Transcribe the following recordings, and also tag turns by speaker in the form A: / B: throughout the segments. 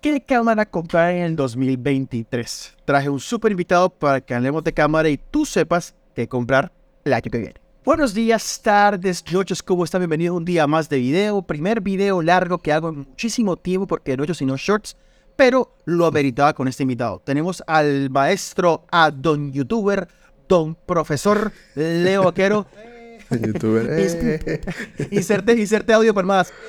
A: ¿Qué cámara comprar en el 2023? Traje un super invitado para que hablemos de cámara y tú sepas qué comprar el año que viene. Buenos días, tardes, noches, ¿cómo están? Bienvenidos a un día más de video. Primer video largo que hago en muchísimo tiempo porque no he hecho sino shorts, pero lo ameritaba con este invitado. Tenemos al maestro, a don youtuber, don profesor Leo Vaquero.
B: youtuber.
A: Eh. inserte, inserte audio por más.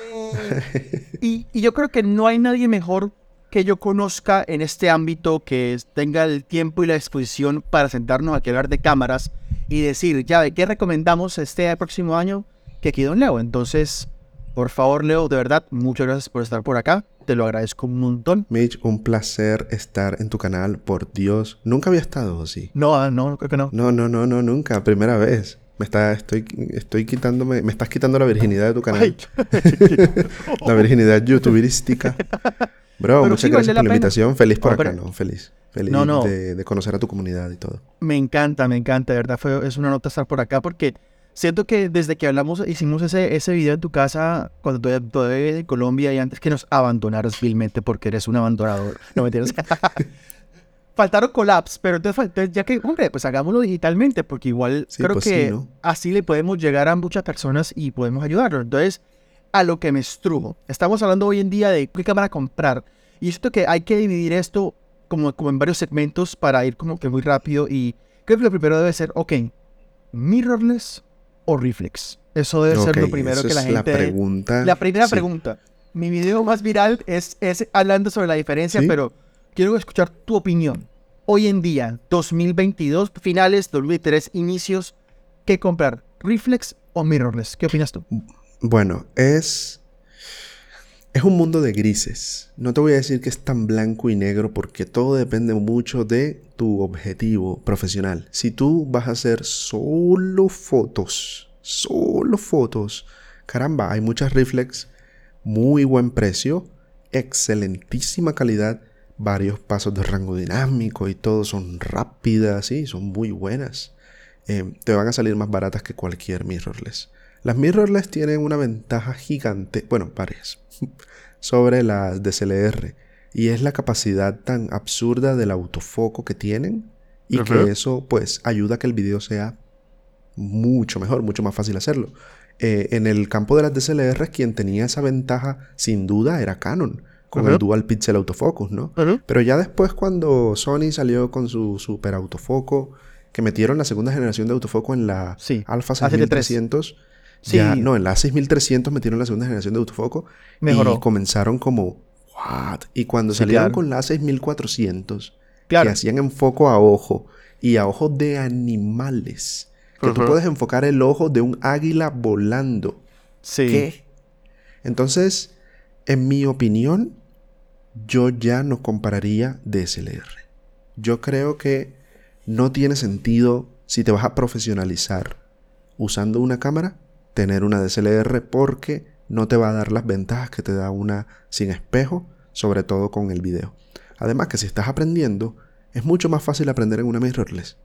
A: Y, y yo creo que no hay nadie mejor que yo conozca en este ámbito que tenga el tiempo y la disposición para sentarnos a hablar de cámaras y decir, ya, ¿qué recomendamos este próximo año? Que aquí don Leo. Entonces, por favor, Leo, de verdad, muchas gracias por estar por acá. Te lo agradezco un montón.
B: Mitch, un placer estar en tu canal, por Dios. Nunca había estado, ¿sí?
A: No, ah, no, creo que no.
B: No, no, no, no, nunca. Primera vez. Me está, estoy, estoy quitándome, me estás quitando la virginidad de tu canal. la virginidad youtuberística. Bro, muchas gracias por la, invitación. Feliz por acá, ¿no? Feliz. Feliz De, conocer a tu comunidad y todo.
A: Me encanta, me encanta. De verdad, fue, es una nota estar por acá porque siento que desde que hablamos, hicimos ese, ese video en tu casa cuando todavía, todavía en Colombia y antes que nos abandonaras vilmente porque eres un abandonador. No me entiendes. Faltaron collabs, pero entonces, ya que, hombre, pues hagámoslo digitalmente porque igual creo pues que así le podemos llegar a muchas personas y podemos ayudarlos. Entonces, a lo que me estrujo. Estamos hablando hoy en día de qué cámara comprar. Y siento que hay que dividir esto como, como en varios segmentos para ir como que muy rápido. Y creo que lo primero debe ser, ok, mirrorless o reflex. Eso debe ser lo primero que la gente...
B: La pregunta...
A: La primera pregunta. Mi video más viral es, es hablando sobre la diferencia, pero quiero escuchar tu opinión. Hoy en día, 2022, finales, 2003, inicios, ¿qué comprar? ¿Reflex o mirrorless? ¿Qué opinas tú?
B: Bueno, es. Es un mundo de grises. No te voy a decir que es tan blanco y negro porque todo depende mucho de tu objetivo profesional. Si tú vas a hacer solo fotos, solo fotos, caramba, hay muchas reflex, muy buen precio, excelentísima calidad, varios pasos de rango dinámico y todo son rápidas, sí, son muy buenas. Eh, te van a salir más baratas que cualquier mirrorless. Las mirrorless tienen una ventaja gigante, bueno, varias, sobre las DSLR. Y es la capacidad tan absurda del autofoco que tienen. Y que eso, pues, ayuda a que el video sea mucho mejor, mucho más fácil hacerlo. Eh, en el campo de las DSLR, quien tenía esa ventaja, sin duda, era Canon. Con el Dual Pixel Autofocus, ¿no? Pero ya después, cuando Sony salió con su super autofoco, que metieron la segunda generación de autofoco en la Alpha 6300 ya, no, en la A6300 metieron la segunda generación de autofoco. Mejoró. Y comenzaron como, ¿what? Y cuando salieron con la A6400, que hacían enfoco a ojo y a ojo de animales. Que tú puedes enfocar el ojo de un águila volando. Sí. ¿Qué? Entonces, en mi opinión, yo ya no compararía DSLR. Yo creo que no tiene sentido si te vas a profesionalizar usando una cámara tener una DSLR porque no te va a dar las ventajas que te da una sin espejo, sobre todo con el video. Además que si estás aprendiendo, es mucho más fácil aprender en una mirrorless.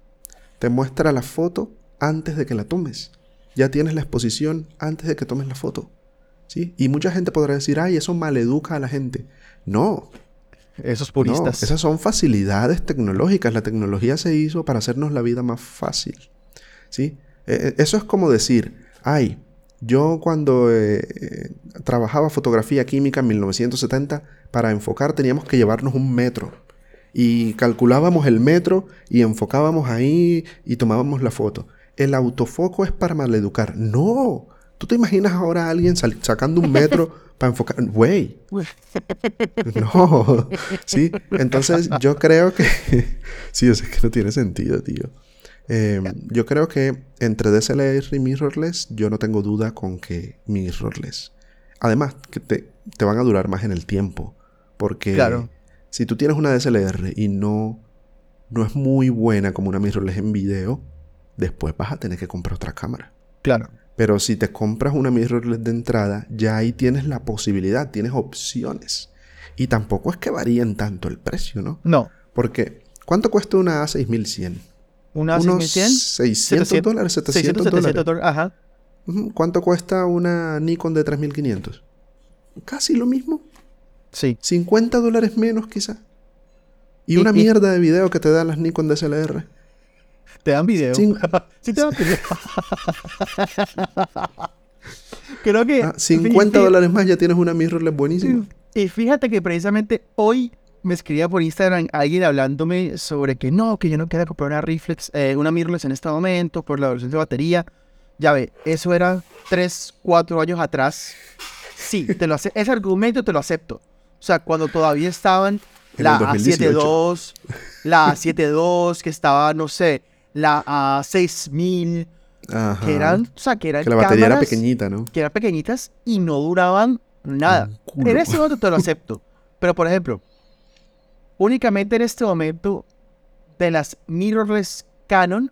B: Te muestra la foto antes de que la tomes. Ya tienes la exposición antes de que tomes la foto. ¿Sí? Y mucha gente podrá decir, ay, eso maleduca a la gente. No.
A: Esos puristas.
B: esas son facilidades tecnológicas. La tecnología se hizo para hacernos la vida más fácil. ¿Sí? E, e, eso es como decir, ay, yo cuando eh, eh, trabajaba fotografía química en 1970, para enfocar teníamos que llevarnos un metro. Y calculábamos el metro y enfocábamos ahí y tomábamos la foto. El autofoco es para maleducar. No. ¿Tú te imaginas ahora a alguien sacando un metro para enfocar? Güey. No. Sí. Entonces yo creo que... sí, es que no tiene sentido, tío. Eh, yo creo que entre DSLR y mirrorless, yo no tengo duda con que mirrorless. Además, que te, te van a durar más en el tiempo. Porque si tú tienes una DSLR y no, no es muy buena como una mirrorless en video, después vas a tener que comprar otra cámara.
A: Claro.
B: Pero si te compras una mirrorless de entrada, ya ahí tienes la posibilidad, tienes opciones. Y tampoco es que varíen tanto el precio, ¿no?
A: No.
B: Porque, ¿cuánto cuesta una A6100?
A: ¿Una unos
B: 600 dólares, 700, dólares.
A: Ajá.
B: ¿Cuánto cuesta una Nikon de 3500? Casi lo mismo.
A: Sí.
B: 50 dólares menos quizá. Y,
A: Y-
B: una
A: y-
B: mierda de video que te dan las Nikon DSLR.
A: Te dan video.
B: Cin-
A: sí, te dan video. Creo que.
B: Ah, 50
A: fí-
B: dólares más ya tienes una mirrorless buenísima.
A: Y fíjate que precisamente hoy me escribía por Instagram alguien hablándome sobre que no, que yo no quería comprar una reflex, eh, una mirrorless en este momento por la versión de batería. Ya ve, eso era 3, 4 años atrás. Sí, te lo ese argumento te lo acepto. O sea, cuando todavía estaban la
B: el 2018.
A: A72, la A72, que estaba, no sé, la A6000,
B: Ajá.
A: que eran, o sea, que eran
B: Que la batería era
A: cámaras
B: pequeñita, ¿no?
A: que eran pequeñitas y no duraban nada. En ese momento te lo acepto. Pero, por ejemplo, únicamente en este momento, de las mirrorless Canon,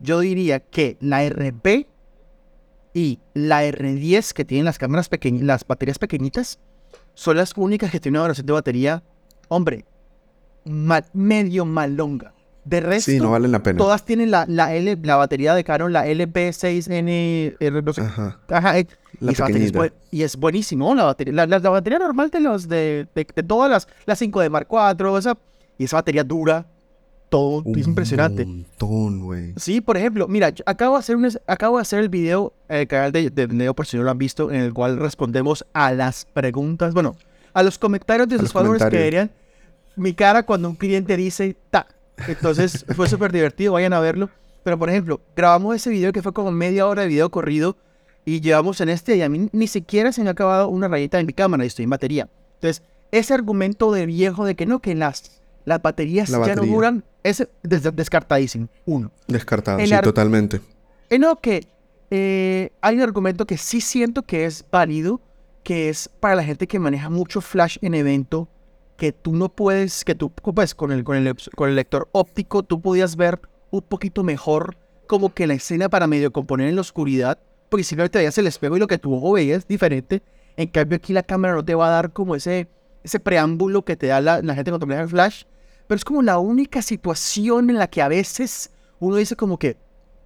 A: yo diría que la RP y la R10, que tienen las cámaras pequeñas, las baterías pequeñitas, son las únicas que tienen una duración de batería, hombre, ma- medio malonga. De resto,
B: Sí, no valen la pena.
A: todas tienen la, la, L, la batería de Canon, la LP6N, R, no sé
B: Ajá.
A: Ajá, eh,
B: La
A: y, batería es buen- y es buenísimo, la batería. La, la- la batería normal de los de, de, de todas las, las 5 de Mark IV, esa, y esa batería dura todo, es impresionante.
B: Un montón, güey.
A: Sí, por ejemplo, mira, yo acabo de hacer, un, acabo de hacer el video, el canal de, de Neo, por si no lo han visto, en el cual respondemos a las preguntas, bueno, a los comentarios de
B: A
A: sus
B: los
A: followers que dirían mi cara cuando un cliente dice ta. Entonces fue súper divertido, vayan a verlo. Pero por ejemplo, grabamos ese video que fue como media hora de video corrido y llevamos en este y a mí ni siquiera se me ha acabado una rayita en mi cámara y estoy en batería. Entonces, ese argumento de viejo de que no, que las, las baterías
B: La
A: ya no duran, es des- descartadísimo. Uno.
B: Descartado,
A: El
B: sí, totalmente.
A: Eh, no, que eh, hay un argumento que sí siento que es válido, que es para la gente que maneja mucho flash en evento, que tú no puedes, que tú, pues, con el, con el, con el lector óptico, tú podías ver un poquito mejor como que la escena para medio componer en la oscuridad, porque simplemente veías el espejo y lo que tu ojo veía es diferente. En cambio aquí la cámara no te va a dar como ese, ese preámbulo que te da la, la gente cuando maneja el flash, pero es como la única situación en la que a veces uno dice como que,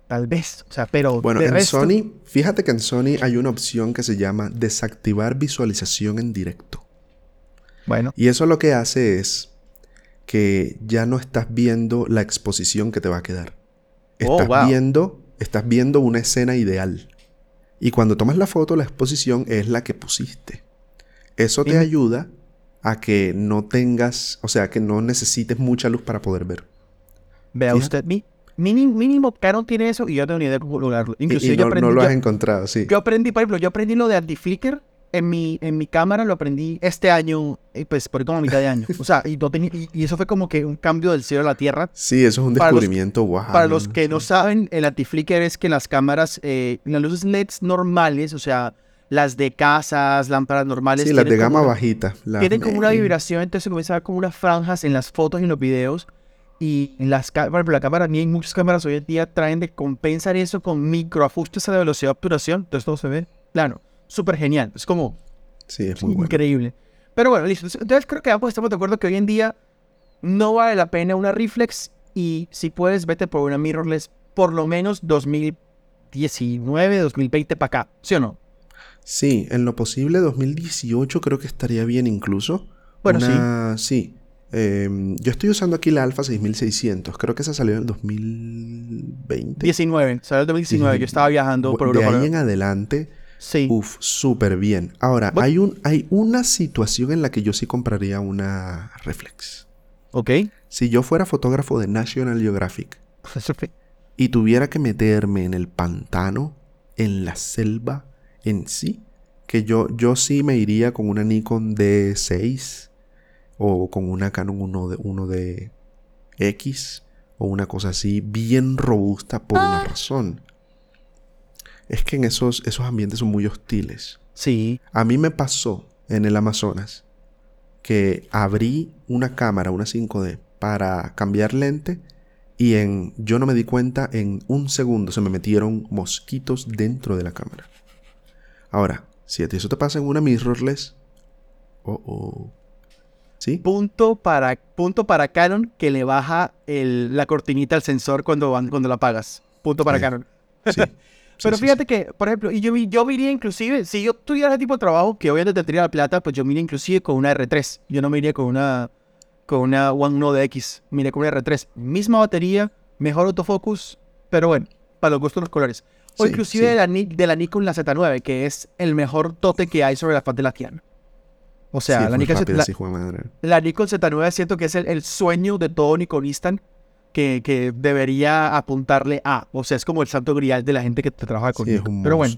A: tal vez, o sea, pero
B: Bueno,
A: de
B: en
A: resto-
B: Sony, fíjate que en Sony hay una opción que se llama desactivar visualización en directo.
A: Bueno,
B: Y eso lo que hace es que ya no estás viendo la exposición que te va a quedar.
A: Oh,
B: Estás
A: wow.
B: viendo, estás viendo una escena ideal. Y cuando tomas la foto, la exposición es la que pusiste. Eso te ayuda a que no tengas, o sea, que no necesites mucha luz para poder ver.
A: vea usted, mi, mínimo, mínimo Canon tiene eso y yo tengo ni idea de cómo lograrlo.
B: Y-
A: Inclusive
B: y
A: yo
B: no,
A: aprendí,
B: no lo
A: yo-
B: has encontrado, sí.
A: Yo aprendí, por ejemplo, yo aprendí lo de anti-flicker en mi, en mi cámara, lo aprendí este año, pues por ahí como a mitad de año. O sea, y, no tenía- y, y eso fue como que un cambio del cielo a la tierra.
B: Sí, eso es un
A: Para los-
B: descubrimiento, wow.
A: Para los que no saben, el anti-flicker es que las cámaras, eh, las luces LEDs normales, o sea, las de casas, lámparas normales.
B: Sí, las de gama
A: una-
B: bajita. las
A: Tienen como una
B: main.
A: vibración, entonces se comienza a ver como unas franjas en las fotos y en los videos. Y en las cámaras, la cámara mía y muchas cámaras hoy en día traen de compensar eso con microajustes a la velocidad de obturación. Entonces todo se ve, claro, súper genial. Es como
B: Sí, es muy bueno.
A: increíble. Pero bueno, listo. Entonces creo que ambos estamos de acuerdo que hoy en día no vale la pena una reflex. Y si puedes, vete por una mirrorless por lo menos 2019, 2020 para acá. ¿Sí o no?
B: Sí, en lo posible 2018 creo que estaría bien incluso.
A: Bueno,
B: Una- sí. Em, yo estoy usando aquí la Alpha 6600. Creo que esa salió en el 2020.
A: 19, salió el 2019. Yo estaba viajando por
B: de
A: Europa.
B: ahí en adelante,
A: Sí.
B: uff, súper bien. Ahora, hay, un, hay una situación en la que yo sí compraría una Reflex.
A: Ok.
B: Si yo fuera fotógrafo de National Geographic y tuviera que meterme en el pantano, en la selva, en sí, que yo, yo sí me iría con una Nikon D6 o con una Canon 1 de, 1 de X o una cosa así bien robusta por una razón. Es que en esos, esos ambientes son muy hostiles.
A: Sí.
B: A mí me pasó en el Amazonas que abrí una cámara, una 5D, para cambiar lente y en yo no me di cuenta, en un segundo se me metieron mosquitos dentro de la cámara. Ahora, si a ti eso te pasa en una mirrorless, oh, oh. ¿Sí?
A: Punto para, punto para Canon que le baja el- la cortinita al sensor cuando, van- cuando la apagas. Punto para. Canon.
B: Sí.
A: Pero
B: sí,
A: fíjate que, por ejemplo, y yo, yo iría inclusive, si yo tuviera ese tipo de trabajo, que obviamente tendría la plata, pues yo me iría inclusive con una R3. Yo no me iría con una, con una One Node X, me iría con una R3. Misma batería, mejor autofocus, pero bueno, para los gustos los colores. O
B: Sí,
A: inclusive
B: sí.
A: De, la, de la Nikon la Z9, que es el mejor tote que hay sobre la faz de la Tierra. O sea,
B: Sí,
A: la, Nikon,
B: rápida,
A: la-
B: sí,
A: la Nikon Z9 siento que es el, el sueño de todo Nikonista que, que debería apuntarle a. O sea, es como el santo grial de la gente que te trabaja con
B: Sí, es
A: Nikon.
B: un
A: Pero bueno,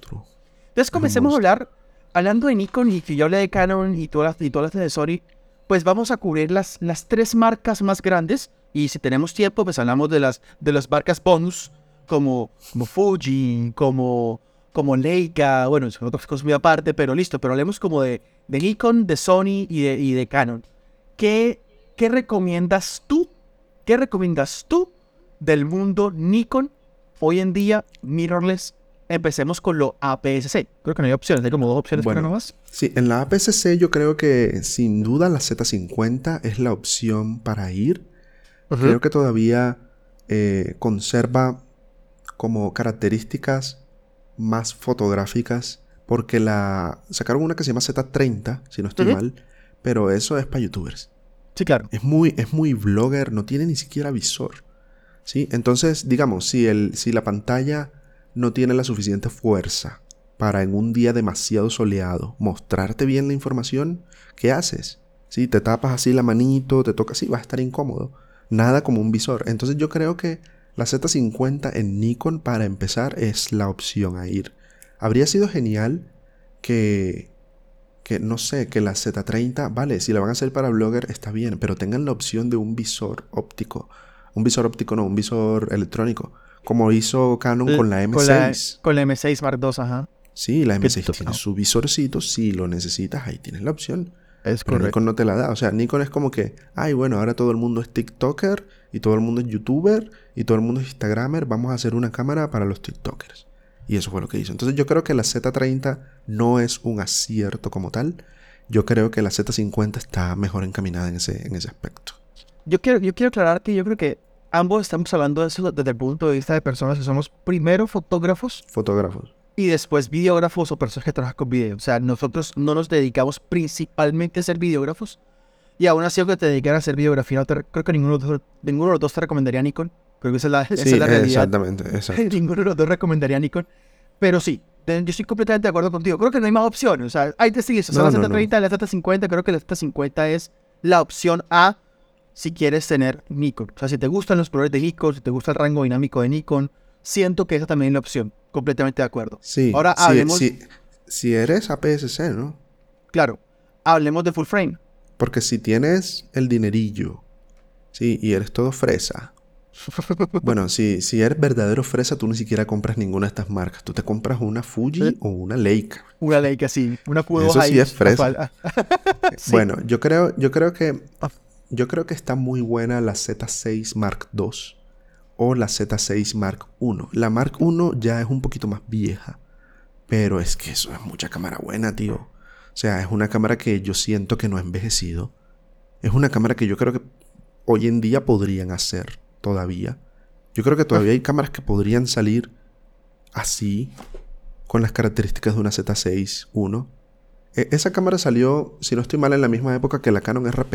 A: entonces comencemos a hablar, hablando de Nikon y que yo hablé de Canon y todas las, y todas las de Sony, pues vamos a cubrir las, las tres marcas más grandes y si tenemos tiempo, pues hablamos de las, de las marcas bonus como, como Fuji, como, como Leica, bueno, son otras cosas muy aparte, pero listo, pero hablemos como de, de Nikon, de Sony y de, y de Canon. ¿Qué, ¿Qué recomiendas tú? ¿Qué recomiendas tú del mundo Nikon hoy en día mirrorless? Empecemos con lo APS-C. Creo que no hay opciones, hay como dos opciones
B: Bueno.
A: para nomás.
B: Sí, en la APS-C yo creo que sin duda la Z50 es la opción para ir. Creo que todavía eh, conserva como características más fotográficas porque la sacaron una que se llama Z30, si no estoy mal, pero eso es para youtubers.
A: Sí, claro.
B: Es muy, es muy blogger, no tiene ni siquiera visor. ¿Sí? Entonces, digamos, si, el, si la pantalla no tiene la suficiente fuerza para en un día demasiado soleado mostrarte bien la información, ¿qué haces? ¿Sí? Te tapas así la manito, te toca así, va a estar incómodo. Nada como un visor. Entonces yo creo que la Z50 en Nikon para empezar es la opción a ir. Habría sido genial que que no sé, que la Z30, vale, si la van a hacer para blogger está bien, pero tengan la opción de un visor óptico. Un visor óptico no, un visor electrónico, como hizo Canon con la M6.
A: Con la, con la M6 Mark II, ajá.
B: Sí, la
A: Que
B: M6
A: to-
B: tiene
A: no.
B: su visorcito, si lo necesitas, ahí tienes la opción.
A: Es
B: Pero
A: correcto.
B: Nikon no te la da. O sea, Nikon es como que, ay, bueno, ahora todo el mundo es TikToker y todo el mundo es YouTuber y todo el mundo es Instagramer. Vamos a hacer una cámara para los TikTokers. Y eso fue lo que hizo. Entonces yo creo que la Z30 no es un acierto como tal. Yo creo que la Z50 está mejor encaminada en ese, en ese aspecto.
A: Yo quiero, yo quiero aclarar que yo creo que ambos estamos hablando de eso desde el punto de vista de personas que somos primero fotógrafos
B: Fotógrafos.
A: y después videógrafos o personas que trabajan con video. O sea, nosotros no nos dedicamos principalmente a ser videógrafos. Y aún así, aunque te dedicaras a hacer videografía, no te- creo que ninguno ninguno de los dos te recomendaría Nikon. Creo que esa es la, esa
B: Sí,
A: es la realidad.
B: exactamente. Exacto.
A: Ninguno de los dos recomendaría Nikon. Pero sí, yo estoy completamente de acuerdo contigo. Creo que no hay más opciones. O sea, hay decisiones. O sea,
B: No,
A: la
B: no, no.
A: Z30, la Z50, creo que la Z50 es la opción A si quieres tener Nikon. O sea, si te gustan los colores de Nikon, si te gusta el rango dinámico de Nikon, siento que esa también es la opción. Completamente de acuerdo.
B: Sí.
A: Ahora
B: sí,
A: hablemos-
B: sí. si eres APS-C, ¿no?
A: Claro, hablemos de full frame.
B: Porque si tienes el dinerillo, sí, y eres todo fresa. Bueno, si, si eres verdadero fresa, tú ni siquiera compras ninguna de estas marcas. Tú te compras una Fuji o una Leica.
A: Una Leica así, una Q2
B: Eso sí es fresa.
A: Sí.
B: Bueno, yo creo, yo creo que
A: Ah.
B: yo creo que está muy buena la Z6 Mark II o la Z6 Mark I. La Mark I ya es un poquito más vieja, pero es que eso es mucha cámara buena, tío. O sea, es una cámara que yo siento que no ha envejecido. Es una cámara que yo creo que hoy en día podrían hacer todavía. Yo creo que todavía hay cámaras que podrían salir así, con las características de una Z6 I. E- esa cámara salió, si no estoy mal, en la misma época que la Canon RP.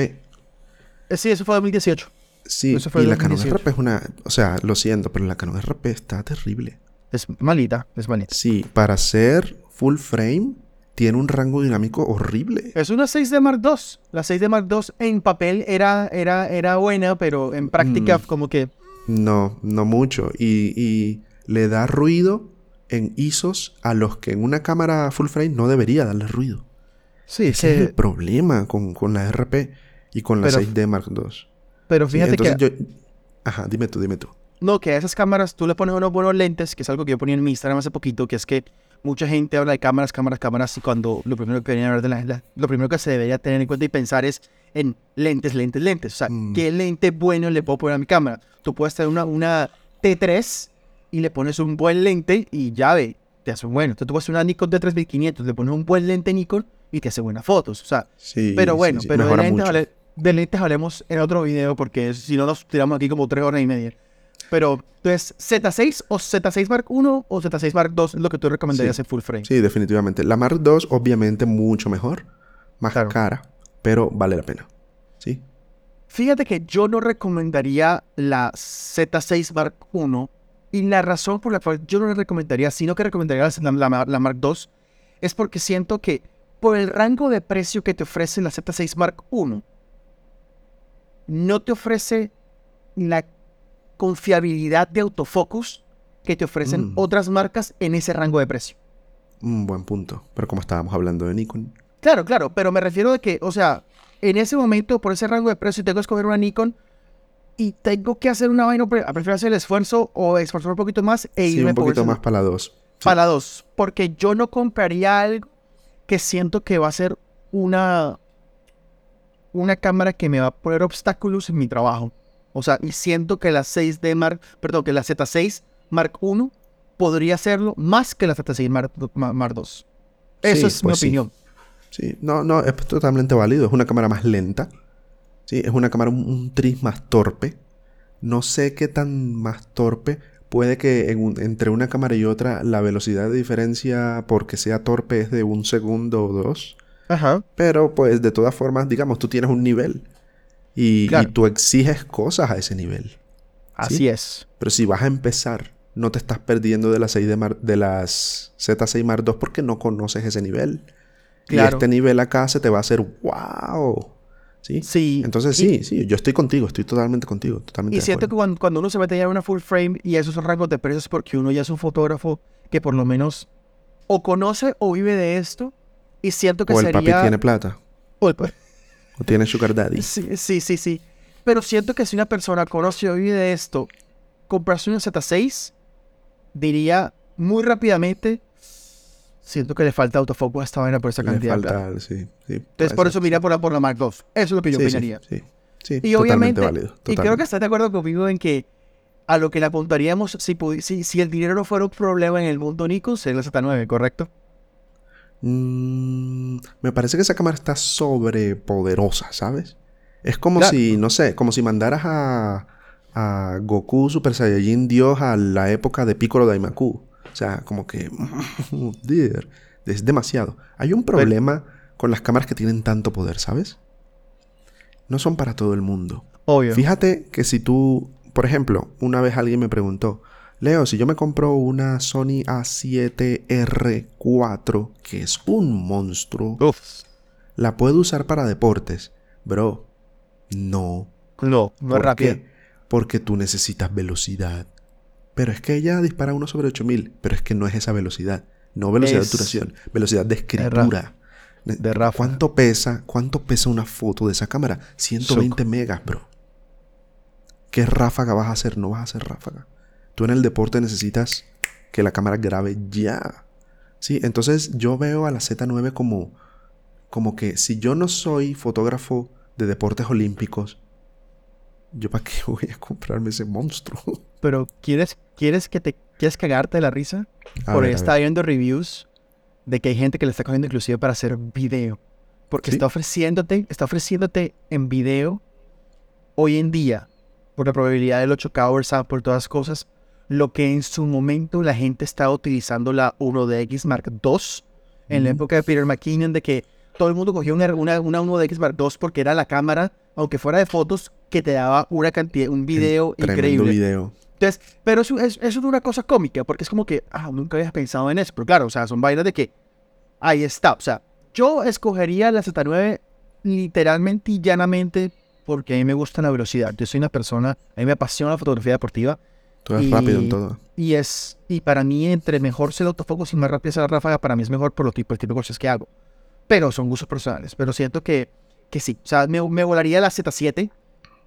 A: Eh, Sí, eso fue 2018.
B: Sí,
A: Eso fue
B: y la Canon
A: 2018.
B: RP es una... O sea, lo siento, pero la Canon RP está terrible.
A: Es malita, es malita.
B: Sí, para ser full frame, tiene un rango dinámico horrible.
A: Es una 6D Mark II. La 6D Mark II en papel era, era, era buena, pero en práctica
B: Mm.
A: como que...
B: No, no mucho. Y, y le da ruido en ISOs a los que en una cámara full frame no debería darle ruido.
A: Sí,
B: Ese es el problema con, con la RP y con la
A: Pero-
B: 6D Mark II.
A: Pero
B: Sí,
A: fíjate que...
B: yo... Ajá, dime tú, dime tú.
A: No, que a esas cámaras tú le pones unos buenos lentes, que es algo que yo ponía en mi Instagram hace poquito, que es que mucha gente habla de cámaras, cámaras, cámaras, y cuando lo primero que deberían hablar de la- la- lo primero que se debería tener en cuenta y pensar es en lentes, lentes, lentes. O sea,
B: Mm.
A: ¿qué lente bueno le puedo poner a mi cámara? Tú puedes tener una, una T3 y le pones un buen lente y ya ve, te hace un bueno. Entonces tú puedes una Nikon D3500, le pones un buen lente Nikon y te hace buenas fotos. O sea,
B: Sí,
A: pero
B: sí,
A: bueno,
B: sí,
A: pero de lentes, de lentes hablemos en otro video porque si no nos tiramos aquí como tres horas y media. Pero, entonces, Z6 o Z6 Mark 1 o Z6 Mark 2 es lo que tú recomendarías
B: Sí.
A: en full frame.
B: Sí, definitivamente. La Mark II, obviamente, mucho mejor. Más
A: Claro.
B: cara, pero vale la pena. ¿Sí?
A: Fíjate que yo no recomendaría la Z6 Mark 1 y la razón por la cual yo no la recomendaría, sino que recomendaría la, la- la Mark 2, es porque siento que por el rango de precio que te ofrece la Z6 Mark 1, no te ofrece la confiabilidad de autofocus que te ofrecen
B: Mm.
A: otras marcas en ese rango de precio.
B: Un buen punto. Pero como estábamos hablando de Nikon.
A: Claro, claro, pero me refiero de que, o sea, en ese momento, por ese rango de precio, tengo que escoger una Nikon y tengo que hacer una vaina, pre- prefiero hacer el esfuerzo o esforzar un poquito más e
B: Sí,
A: irme
B: un poquito más para la 2.
A: para la dos, porque yo no compraría algo que siento que va a ser una una cámara que me va a poner obstáculos en mi trabajo. O sea, y siento que la 6D Mark, perdón, que la Z6 Mark 1 podría hacerlo más que la Z6 Mark, Ma- Mark 2. Eso
B: Sí,
A: es mi
B: pues sí.
A: opinión.
B: Sí, no, no, es totalmente válido. Es una cámara más lenta. Sí, es una cámara un, un tris más torpe. No sé qué tan más torpe. Puede que en un- entre una cámara y otra la velocidad de diferencia porque sea torpe es de un segundo o dos.
A: Ajá.
B: Pero pues de todas formas, digamos, tú tienes un nivel. Y, tú exiges cosas a ese nivel.
A: Así
B: Sí.
A: es.
B: Pero si vas a empezar, no te estás perdiendo de las 6 de, Mar- de las Z6 Mark II porque no conoces ese nivel. Y este nivel acá se te va a hacer wow. ¿Sí?
A: Sí.
B: Entonces
A: Y-
B: sí, sí, yo estoy contigo, estoy totalmente contigo, totalmente
A: Y siento que cuando, cuando uno se mete ya en una full frame y esos son rangos de precios porque uno ya es un fotógrafo que por lo menos o conoce o vive de esto y siento que
B: O el
A: sería...
B: papi tiene plata,
A: o el pa-
B: o tiene sugar daddy.
A: Sí, sí, sí, sí. Pero siento que si una persona conoce vive de esto, comprarse una Z6, diría muy rápidamente, siento que le falta autofoco a esta vaina por esa
B: Le
A: cantidad. plata".
B: falta, sí, sí.
A: Entonces por eso mira por la, por la Mark II. Eso es lo que yo
B: sí, sí,
A: opinaría.
B: Sí, sí,
A: Y obviamente,
B: válido.
A: y creo que estás de acuerdo conmigo en que a lo que le apuntaríamos, si, si, si el dinero no fuera un problema en el mundo Nikon, sería la Z9, ¿correcto?
B: Mm, me parece que esa cámara está sobrepoderosa, ¿sabes? Es como
A: Claro.
B: si, no sé, como si mandaras a, a Goku Super Saiyajin Dios a la época de Piccolo Daimaku. O sea, como que... dear, es demasiado. Hay un problema con las cámaras que tienen tanto poder, ¿sabes? No son para todo el mundo.
A: Obvio.
B: Fíjate que si tú, por ejemplo, una vez alguien me preguntó, Leo, si yo me compro una Sony A7R4, que es un monstruo,
A: Uf.
B: ¿la puedo usar para deportes? Bro, no.
A: No, no es
B: ¿Por
A: rápido.
B: qué? Porque tú necesitas velocidad. Pero es que ella dispara uno sobre 8000, pero es que no es esa velocidad. No velocidad
A: Es-
B: de obturación, velocidad de escritura.
A: De ráfaga.
B: ¿Cuánto pesa? ¿Cuánto pesa una foto de esa cámara? 120 megas, bro. ¿Qué ráfaga vas a hacer? No vas a hacer ráfaga. Tú en el deporte necesitas que la cámara grabe ya. Sí, entonces yo veo a la Z9 como como que si yo no soy fotógrafo de deportes olímpicos, yo para qué voy a comprarme ese monstruo.
A: Pero ¿quieres, quieres que te quieres cagarte de la risa?
B: A
A: Por ahí
B: ver, a
A: está viendo reviews de que hay gente que le está cogiendo inclusive para hacer video. Porque
B: ¿Sí?
A: está ofreciéndote, está ofreciéndote en video hoy en día, por la probabilidad del 8K oversat, por todas las cosas, lo que en su momento la gente estaba utilizando la 1DX Mark II en la época de Peter McKinnon, de que todo el mundo cogía una, una, una 1DX Mark II porque era la cámara, aunque fuera de fotos, que te daba una cantidad, un video increíble.
B: video.
A: Entonces, pero eso es, eso es una cosa cómica, porque es como que, ah, nunca habías pensado en eso. Pero claro, o sea, son vainas de que ahí está. O sea, yo escogería la Z9 literalmente y llanamente porque a mí me gusta la velocidad. Yo soy una persona, a mí me apasiona la fotografía deportiva
B: Tú eres
A: Y-
B: rápido en todo.
A: y es, y para mí, entre mejor sea el autofocus y más rápida sea la ráfaga, para mí es mejor por lo tipo, el tipo de cosas que hago. Pero son gustos personales. Pero siento que, que sí. O sea, me, me volaría la Z7.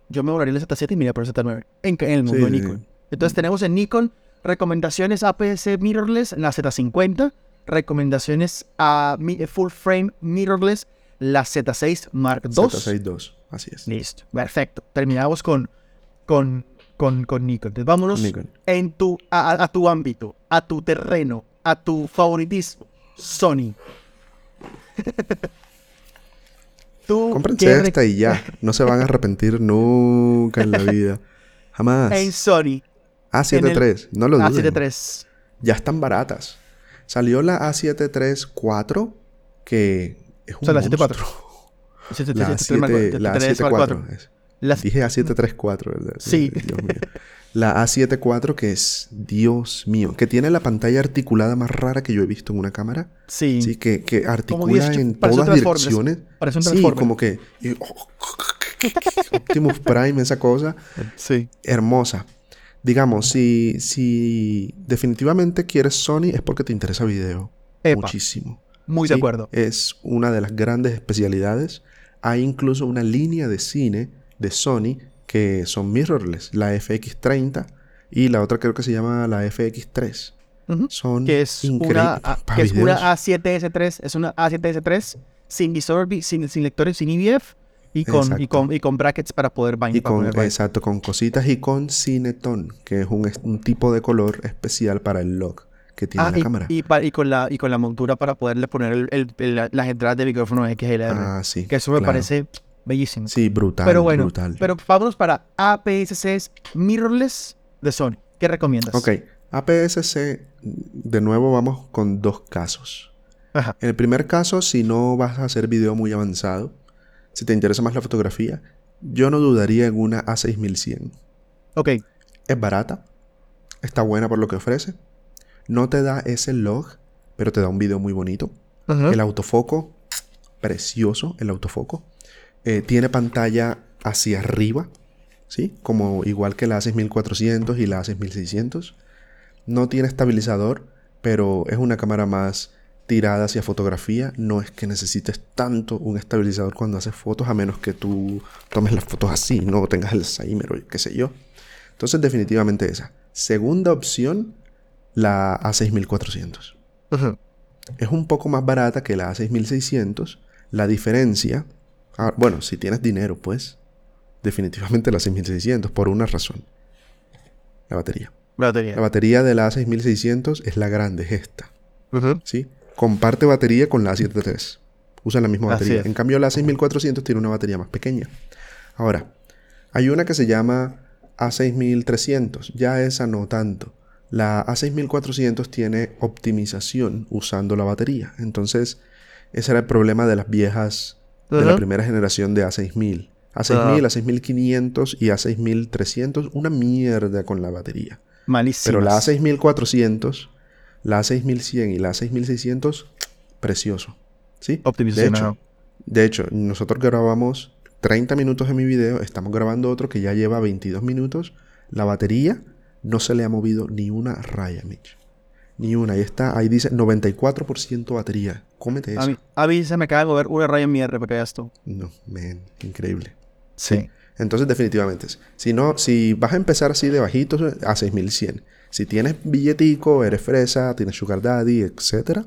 A: Yo me volaría la Z7 y me iría por la Z9 en, en el mundo
B: Sí,
A: de
B: sí,
A: Nikon.
B: sí.
A: Entonces tenemos en Nikon recomendaciones APS mirrorless en la Z50, recomendaciones a full frame mirrorless la Z6 Mark II.
B: Z62, así es.
A: Listo, perfecto. Terminamos con, con, con, con Nikon. Entonces vámonos
B: Nikon.
A: en tu, a, a- tu ámbito, a tu terreno, a tu favoritismo. Sony. Tú,
B: Cómprense
A: ¿qué re-
B: esta y ya. No se van a arrepentir nunca en la vida. Jamás.
A: En Sony,
B: A7 III, no lo duden.
A: A7 III.
B: Ya están baratas. Salió la A7 III 4, que es un
A: O sea, la 7
B: monstruo.
A: 4.
B: La A7, la A7 IV. es.
A: Las-
B: Dije A734, ¿verdad?
A: Sí.
B: Dios mío. La A7 IV, que es, Dios mío, que tiene la pantalla articulada más rara que yo he visto en una cámara.
A: Sí.
B: Sí, que, que articula
A: diez-
B: en todas direcciones.
A: Parece un
B: Sí, como que... y- Optimus Prime, esa cosa.
A: Sí.
B: Hermosa. Digamos, si, si definitivamente quieres Sony es porque te interesa video.
A: Epa,
B: Muchísimo.
A: muy de
B: Sí,
A: acuerdo.
B: Es una de las grandes especialidades. Hay incluso una línea de cine de Sony que son mirrorless, la FX30 y la otra creo que se llama la FX3.
A: Ujú.
B: Son
A: Que es una, A- que es una
B: videos.
A: A7S3, es una A7S3 sin visor, vi- sin, sin lectores, sin IBF y con, y, con, y con brackets para poder bañar.
B: y con, exacto, con cositas y con Cineton, que es un, un tipo de color especial para el lock que tiene
A: Ah,
B: la
A: y,
B: cámara.
A: y pa- y con la, y con la montura para poderle poner el- el- el- las entradas de micrófono XLR.
B: ah, sí.
A: que eso me
B: claro.
A: parece bellísimo.
B: Sí, brutal.
A: pero bueno,
B: brutal.
A: pero vámonos para APS-Cs mirrorless de Sony. ¿Qué recomiendas?
B: Ok, APS-C, de nuevo vamos con dos casos.
A: Ajá.
B: En el primer caso, si no vas a hacer video muy avanzado, si te interesa más la fotografía, yo no dudaría en una A6100.
A: Ok.
B: Es barata, está buena por lo que ofrece, no te da ese log, pero te da un video muy bonito.
A: Ajá.
B: El autofoco, precioso el autofoco. Eh, tiene pantalla hacia arriba, ¿sí? Como igual que la A6400 y la A6600. No tiene estabilizador, pero es una cámara más tirada hacia fotografía. No es que necesites tanto un estabilizador cuando haces fotos, a menos que tú tomes las fotos así, no tengas el Alzheimer o qué sé yo. Entonces, definitivamente esa. Segunda opción, la A6400
A: Ajá.
B: es un poco más barata que la A6600. La diferencia, ah, bueno, si tienes dinero, pues definitivamente la 6600 por una razón. La batería.
A: Batería.
B: La batería de la A6600 es la grande, es esta. ¿sí? Comparte batería con la A73. Usan la misma batería. En cambio, la A6400 tiene una batería más pequeña. Ahora, hay una que se llama A6300. Ya esa no tanto. La A6400 tiene optimización usando la batería. Entonces, ese era el problema de las viejas de la primera generación de A6000. A6000, A6500 y A6300, una mierda con la batería.
A: Malísimo.
B: Pero la A6400, la A6100 y la A6600, precioso. ¿Sí?
A: Optimización,
B: De hecho, de hecho, nosotros grabamos 30 minutos de mi video, estamos grabando otro que ya lleva 22 minutos. La batería no se le ha movido ni una raya, Mitch. Ni una. Ahí está, ahí dice 94% batería. Cómete eso.
A: A mí, a mí se me acaba de mover una raya en mi RP que esto.
B: No, man, increíble.
A: Sí.
B: Entonces, definitivamente. Si no, si vas a empezar así de bajitos, a 6100. Si tienes billetico, eres fresa, tienes sugar daddy, etcétera,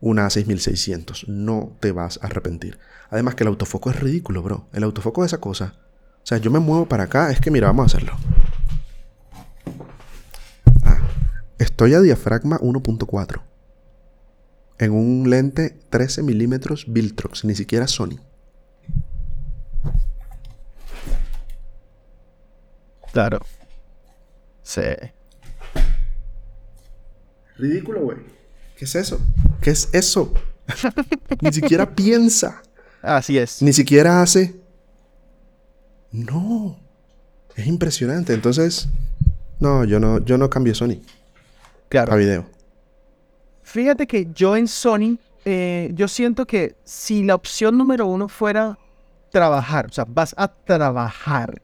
B: una 6600. No te vas a arrepentir. Además que el autofoco es ridículo, bro. El autofoco de esa cosa. O sea, yo me muevo para acá. Es que mira, vamos a hacerlo. Ah, estoy a diafragma 1.4. En un lente 13 milímetros Viltrox. Ni siquiera Sony.
A: Claro. Sí.
B: Ridículo, güey. ¿Qué es eso? ¿Qué es eso? Ni siquiera piensa.
A: Así es.
B: Ni siquiera hace. No. Es impresionante. Entonces, no, yo no, yo no cambio Sony
A: Claro.
B: a video.
A: Fíjate que yo en Sony, eh, yo siento que si la opción número uno fuera trabajar, o sea, vas a trabajar,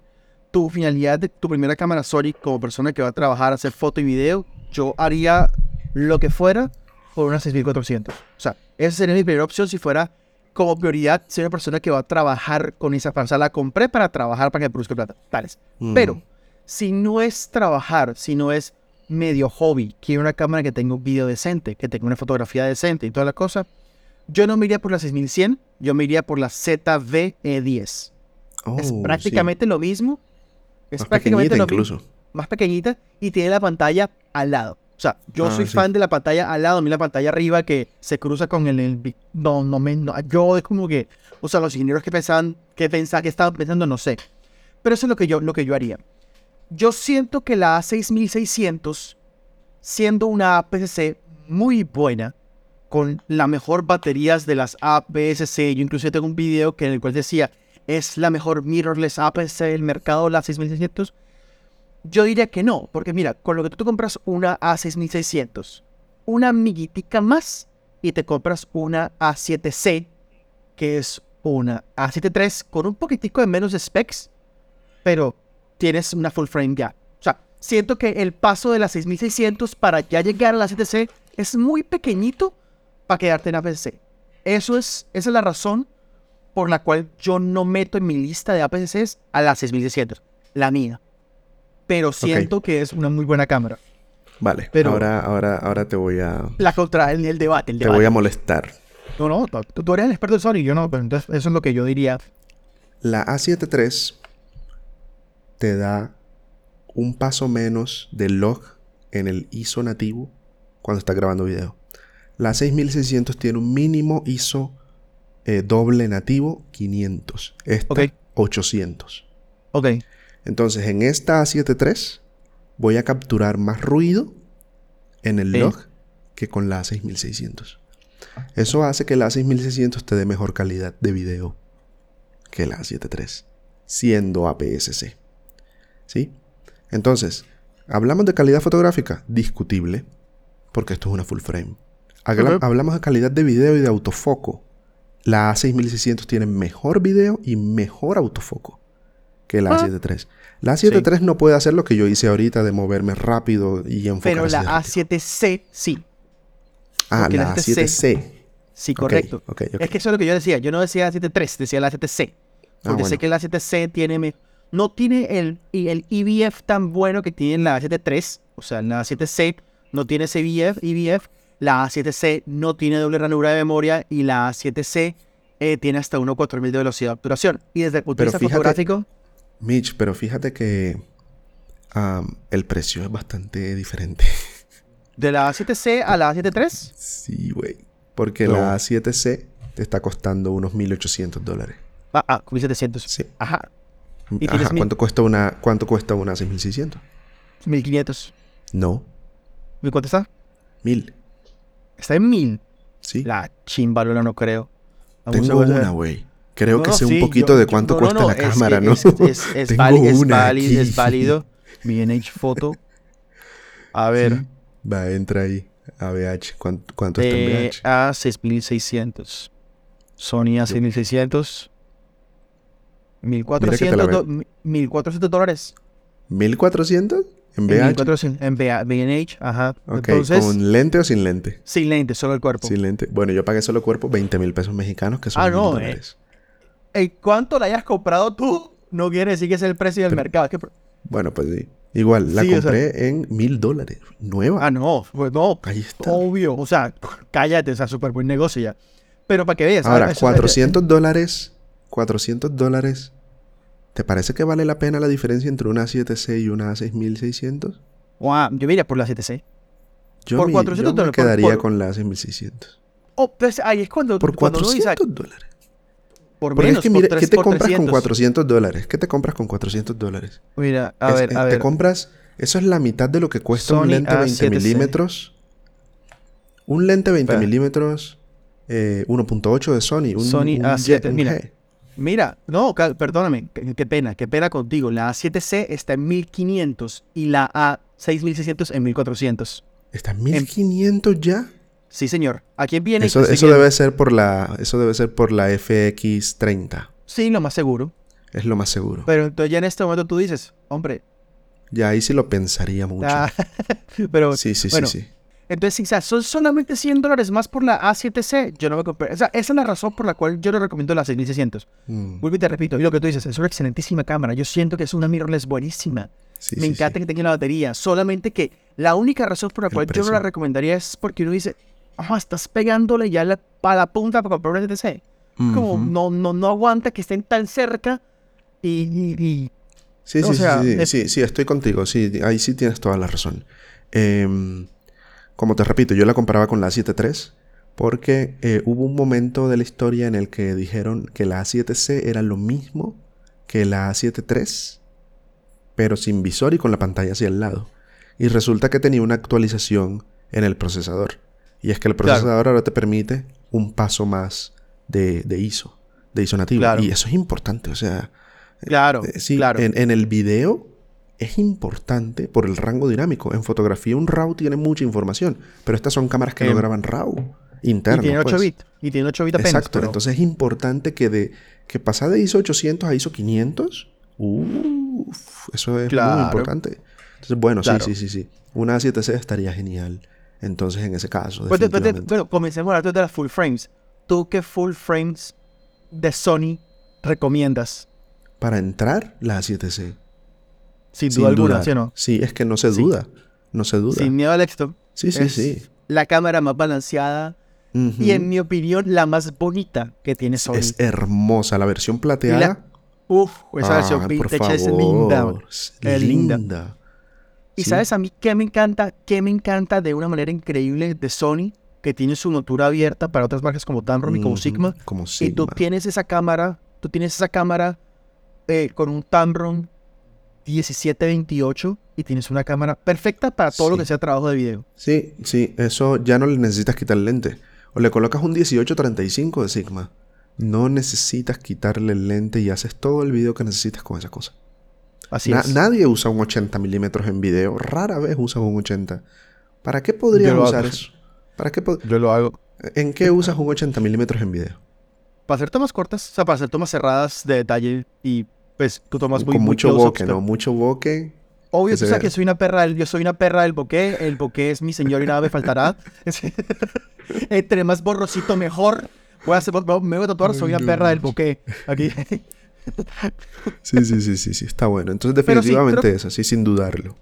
A: tu finalidad de tu primera cámara Sony como persona que va a trabajar, hacer foto y video, yo haría lo que fuera por una 6400. O sea, esa sería mi primera opción si fuera como prioridad ser una persona que va a trabajar con esa sea, la compré para trabajar, para que produzca plata, tales.
B: Mm.
A: Pero si no es trabajar, si no es medio hobby, quiero una cámara que tenga un video decente, que tenga una fotografía decente y toda la cosa, yo no me iría por la 6100, yo me iría por la ZV-E10.
B: Oh,
A: es
B: sí.
A: prácticamente lo mismo. Es
B: Más
A: prácticamente lo mismo.
B: incluso.
A: Más pequeñita y tiene la pantalla al lado. O sea, yo
B: Ah,
A: soy
B: sí.
A: fan de la pantalla al lado, a mí la pantalla arriba que se cruza con el... el- no, no me... no, yo es como que... O sea, los ingenieros que pensaban, que pensaban, que estaban pensando, no sé. Pero eso es lo que yo, lo que yo haría. Yo siento que la A6600, siendo una APS-C muy buena, con la mejor baterías de las APS-C, yo incluso tengo un video que en el cual decía, es la mejor mirrorless APS-C del mercado, la 6600. Yo diría que no, porque mira, con lo que tú te compras una A6600, una miguitica más y te compras una A7C, que es una A7 III con un poquitico de menos specs, pero tienes una full frame ya. O sea, siento que el paso de la 6600 para ya llegar a la A7C es muy pequeñito para quedarte en APC. Eso es, esa es la razón por la cual yo no meto en mi lista de APCs a la 6600, la mía. Pero siento que es una muy buena cámara.
B: Vale, pero ahora, ahora, ahora te voy a...
A: La contra el, el debate,
B: Te voy a molestar.
A: No, no, tú, eres el experto de Sony, yo no, pero entonces eso es lo que yo diría.
B: La A7 III te da un paso menos de log en el ISO nativo cuando estás grabando video. La 6600 tiene un mínimo ISO eh, doble nativo 500. Esta 800.
A: Ok.
B: Entonces en esta A7 III voy a capturar más ruido en el log que con la A6600. Eso hace que la A6600 te dé mejor calidad de video que la A7 III, siendo APS-C. ¿Sí? Entonces, hablamos de calidad fotográfica, discutible, porque esto es una full frame. Hablamos de calidad de video y de autofoco. La A6600 tiene mejor video y mejor autofoco que la A7 III. La A7 III no puede hacer lo que yo hice ahorita de moverme rápido y enfocar.
A: Pero la A7C sí.
B: Ah, la A7C.
A: Sí, correcto. es que eso es lo que yo decía. Yo no decía A7 III, decía la A7C. Ah, porque sé que la A7C tiene... No tiene el, el EVF tan bueno que tiene la A7 III. O sea, la A7C no tiene ese EVF, EVF la A7C no tiene doble ranura de memoria y la A7C eh, tiene hasta 1.4000 de velocidad de obturación. Y desde el punto de vista fotográfico...
B: Mitch, pero fíjate que el precio es bastante diferente.
A: ¿De la A7C a la A7 III?
B: Sí, güey. Porque la A7C te está costando unos 1.800 dólares.
A: Ah, ah, 1.700. Sí. Ajá.
B: ¿Y Ajá. ¿Cuánto, cuesta una, ¿Cuánto cuesta una 6.600?
A: 1.500.
B: No.
A: ¿Y cuánto está?
B: 1.000.
A: Está en 1.000.
B: Sí.
A: La chimbalola no creo.
B: Tengo una, güey. Creo que sé un poquito de cuánto cuesta la cámara, ¿no?
A: Es, es, es, válido, es, válido. Mi NH Photo. A ver.
B: Va, entra ahí. ABH. ¿Cuánto, cuánto está en
A: VH? A 6600. Sony A 6600. 1400, 1400 dólares.
B: ¿1400? ¿En VH?
A: En, VH, ajá.
B: ¿con lente o sin lente?
A: Sin lente, solo el cuerpo.
B: Sin lente. Bueno, yo pagué solo el cuerpo 20 mil pesos mexicanos, que son ah, no, eh.
A: ¿En cuánto la hayas comprado tú? No quiere decir que es el precio del mercado.
B: Bueno, pues sí. Igual, la compré en mil dólares. Nueva.
A: Ah, no. Pues no. Ahí está. Obvio. O sea, cállate. O sea, súper buen negocio ya. Pero para que veas.
B: Ahora, 400 dólares. 400 dólares. ¿Te parece que vale la pena la diferencia entre una 7C y una 6600?
A: Wow, yo iría por la 7C.
B: Yo, por 400 yo me quedaría con la 6600.
A: Oh, pues ahí es cuando...
B: Por 400 dólares. Por menos, es que ¿qué te compras con 400 dólares? ¿Qué te compras con 400 dólares?
A: Mira, a ver, a ver.
B: Te compras... Eso es la mitad de lo que cuesta un lente 20 milímetros. Un lente 20 milímetros 1.8 eh, de Sony. Un,
A: Sony A7. mira, mira, no, perdóname. Qué, pena, qué pena contigo. La A7C está en 1500 y la A6600 en 1400.
B: ¿Está en 1500 ya?
A: Sí, señor. Aquí viene.
B: Eso, eso debe ser por la. Eso debe ser por la FX30.
A: Sí, lo más seguro.
B: Es lo más seguro.
A: Pero entonces ya en este momento tú dices, hombre.
B: Ya ahí sí lo pensaría mucho. Ah,
A: pero.
B: Sí, sí, sí, sí.
A: Entonces, si son solamente 100 dólares más por la A7C, yo no me compré. O sea, esa es la razón por la cual yo le recomiendo la 6600. Mm. Vuelvo y te repito, y lo que tú dices, es una excelentísima cámara. Yo siento que es una mirrorless buenísima. me encanta que tenga la batería. Solamente que la única razón por la cual yo no la recomendaría es porque uno dice, estás pegándole ya la, para la punta para comprar un TTC. Como no, no, no aguanta que estén tan cerca y...
B: sí, sí, sí, sí, sí, estoy contigo. Sí, ahí sí tienes toda la razón. Em, como te repito, yo la comparaba con la A7 porque eh, hubo un momento de la historia en el que dijeron que la A7C era lo mismo que la A7 III pero sin visor y con la pantalla hacia el lado. Y resulta que tenía una actualización en el procesador. Y es que el procesador ahora te permite un paso más de, ISO, de ISO nativo. Y eso es importante, o sea...
A: Claro, eh, sí, claro.
B: En, el video es importante por el rango dinámico. En fotografía un RAW tiene mucha información, pero estas son cámaras que no em, graban RAW interno.
A: Y tiene 8 pues. bits. Y tiene 8 bits apenas.
B: Exacto. Entonces es importante que de que pasar de ISO 800 a ISO 500, eso es muy importante. Entonces, bueno, sí, sí, sí, sí. Una A7C estaría genial. Entonces, en ese caso.
A: Pues, bueno, comencemos a hablar de las full frames. ¿Tú qué full frames de Sony recomiendas?
B: Para entrar, la A7C.
A: Sin, duda alguna, ¿sí o no?
B: Sí, es que no se duda. No se duda.
A: Sin miedo al éxito.
B: Sí, sí, sí.
A: La cámara más balanceada. Y en mi opinión, la más bonita que tiene Sony.
B: Es hermosa. La versión plateada.
A: Uf, esa versión vintage es linda. Es linda. Y sabes a mí qué me encanta, qué me encanta de una manera increíble de Sony, que tiene su montura abierta para otras marcas como Tamron y como Sigma.
B: Como Sigma.
A: Y tú tienes esa cámara, tú tienes esa cámara eh, con un Tamron 1728 y tienes una cámara perfecta para todo lo que sea trabajo de video.
B: Sí, sí, eso ya no le necesitas quitar el lente. O le colocas un 1835 de Sigma. No necesitas quitarle el lente y haces todo el video que necesitas con esa cosa.
A: Así es.
B: Nadie usa un 80 milímetros en video. Rara vez usa un 80. ¿Para qué podrías usar eso? ¿Para qué
A: Yo lo hago.
B: ¿En qué usas un 80 milímetros en video?
A: Para hacer tomas cortas, o sea, para hacer tomas cerradas de detalle y pues tú tomas muy
B: Con mucho bokeh, ¿no? Mucho bokeh.
A: Obvio, tú sabes que soy una perra, yo soy una perra del bokeh, el bokeh es mi señor y nada me faltará. Entre más borrosito mejor. Voy a hacer, me voy a tatuar, soy una perra del bokeh. Aquí.
B: sí, sí, sí, sí, sí, está bueno. Entonces definitivamente es así, sin dudarlo.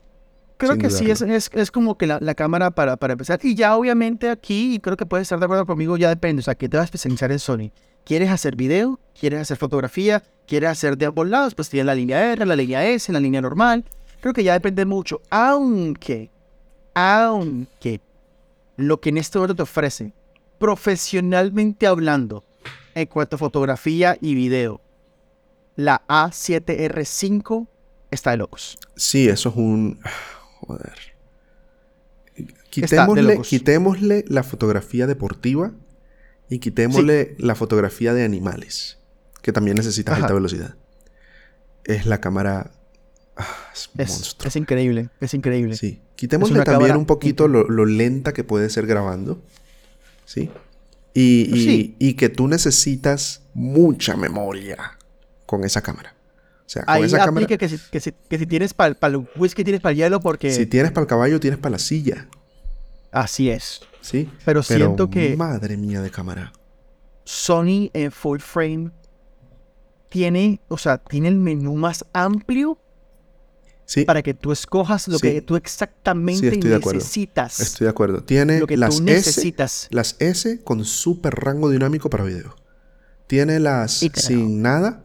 A: Creo que sí, es, es, como que la, cámara para, para, empezar. Y ya obviamente aquí, y creo que puedes estar de acuerdo conmigo, ya depende. O sea, ¿qué te vas a especializar en Sony? ¿Quieres hacer video? ¿Quieres hacer fotografía? ¿Quieres hacer de ambos lados? Pues tienes la línea R, la línea S, la línea normal. Creo que ya depende mucho. Aunque, aunque lo que en este momento te ofrece, profesionalmente hablando, en cuanto a fotografía y video, la A7R5 está de locos.
B: Sí, eso es un... Joder. Quitémosle, quitémosle la fotografía deportiva y quitémosle la fotografía de animales, que también necesita alta velocidad. Es la cámara... Ah, es, monstruo.
A: es increíble, es increíble.
B: Sí. Quitémosle también un poquito lo, lenta que puede ser grabando. ¿Sí? Y, y que tú necesitas mucha memoria con esa cámara. O sea, con esa cámara.
A: Que si, que, si, que si tienes para el whisky, tienes para el hielo, porque.
B: Si tienes para el caballo, tienes para la silla.
A: Así es.
B: Sí.
A: Pero, siento que.
B: Madre mía de cámara.
A: Sony en full frame tiene, o sea, tiene el menú más amplio
B: Sí.
A: Para que tú escojas lo que tú exactamente necesitas.
B: Estoy de acuerdo. Tiene las necesitas. S, las S con super rango dinámico para video. Tiene las sin nada,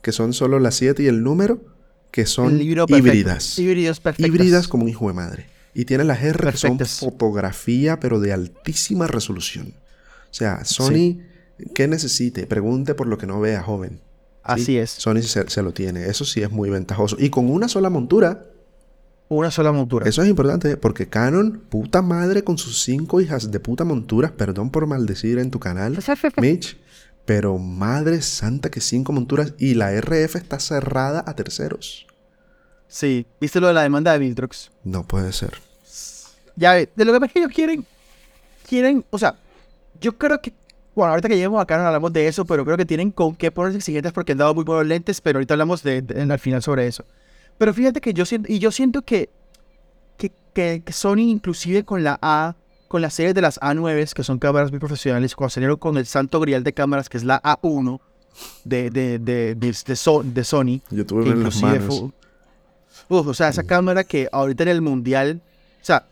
B: que son solo las 7 y el número, que son híbridas. Híbridas como un hijo de madre. Y tiene las R que son fotografía, pero de altísima resolución. O sea, Sony, ¿qué necesite? Pregunte por lo que no vea, joven.
A: Así es.
B: Sony se, lo tiene. Eso sí es muy ventajoso. Y con una sola montura.
A: Una sola montura.
B: Eso es importante porque Canon, puta madre con sus cinco hijas de puta monturas, perdón por maldecir en tu canal, Mitch, pero madre santa que cinco monturas y la RF está cerrada a terceros.
A: Sí, ¿viste lo de la demanda de Viltrox?
B: No puede ser.
A: Ya, de lo que pasa es que ellos quieren, quieren, o sea, yo creo que, bueno, ahorita que lleguemos acá no hablamos de eso, pero creo que tienen con qué ponerse exigentes porque han dado muy buenos lentes, pero ahorita hablamos de, al final sobre eso. Pero fíjate que yo siento, y yo siento que, que, que Sony inclusive con la A con las series de las A9, que son cámaras muy profesionales, cuando salieron con el santo grial de cámaras, que es la A1 de, de, de, de, Sony.
B: Yo tuve en las manos.
A: Uf, o sea, esa cámara que ahorita en el mundial. O sea,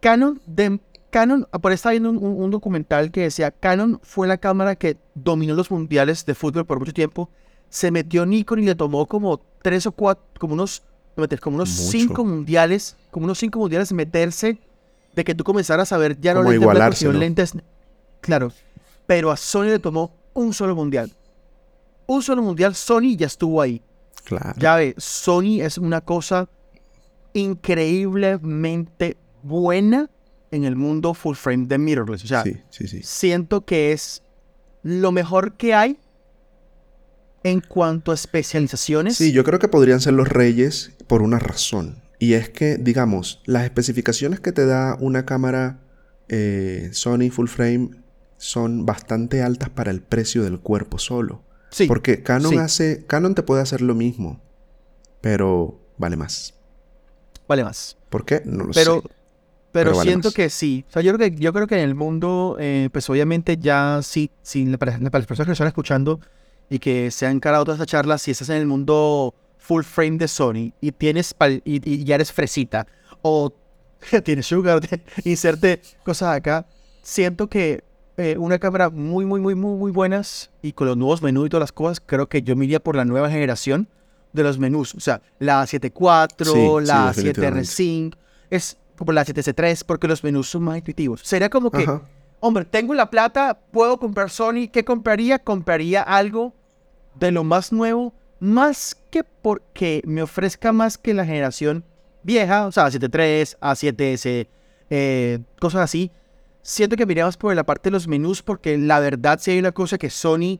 A: Canon, de, Canon, por ahí estaba viendo un, un, documental que decía: Canon fue la cámara que dominó los mundiales de fútbol por mucho tiempo. Se metió Nikon y le tomó como tres o cuatro, como unos, como unos cinco mundiales, como unos cinco mundiales meterse de que tú comenzaras a ver ya no
B: lentes, ¿no?
A: lentes. Claro, pero a Sony le tomó un solo mundial. Un solo mundial, Sony ya estuvo ahí.
B: Claro.
A: Ya ve, Sony es una cosa increíblemente buena en el mundo full frame de mirrorless. O sea,
B: sí, sí, sí.
A: siento que es lo mejor que hay en cuanto a especializaciones.
B: Sí, yo creo que podrían ser los reyes por una razón. Y es que, digamos, las especificaciones que te da una cámara eh, Sony full frame son bastante altas para el precio del cuerpo solo.
A: Sí,
B: Porque Canon
A: sí.
B: hace. Canon te puede hacer lo mismo. Pero vale más.
A: vale más.
B: ¿Por qué? No lo
A: Pero,
B: sé.
A: pero,
B: pero vale
A: siento
B: más.
A: que sí. O sea, yo creo que, yo creo que en el mundo, eh, pues obviamente ya sí, sí, le pare- para las personas que lo están escuchando y que se han encarado toda esta charla, si estás en el mundo full frame de Sony y tienes pal- y, y ya eres fresita o tienes sugar, inserte cosas acá, siento que eh, una cámara muy, muy, muy, muy, muy buenas y con los nuevos menús y todas las cosas, creo que yo me iría por la nueva generación de los menús. O sea, la 7.4,
B: Sí, sí,
A: la
B: definitivamente.
A: 7R Sync, es como la 7C3 porque los menús son más intuitivos. Sería como que,
B: Ajá.
A: hombre, tengo la plata, puedo comprar Sony, ¿qué compraría? Compraría algo de lo más nuevo, más que porque me ofrezca más que la generación vieja, o sea, 7.3, A7S, eh, cosas así. Siento que miramos por la parte de los menús porque la verdad si hay una cosa que Sony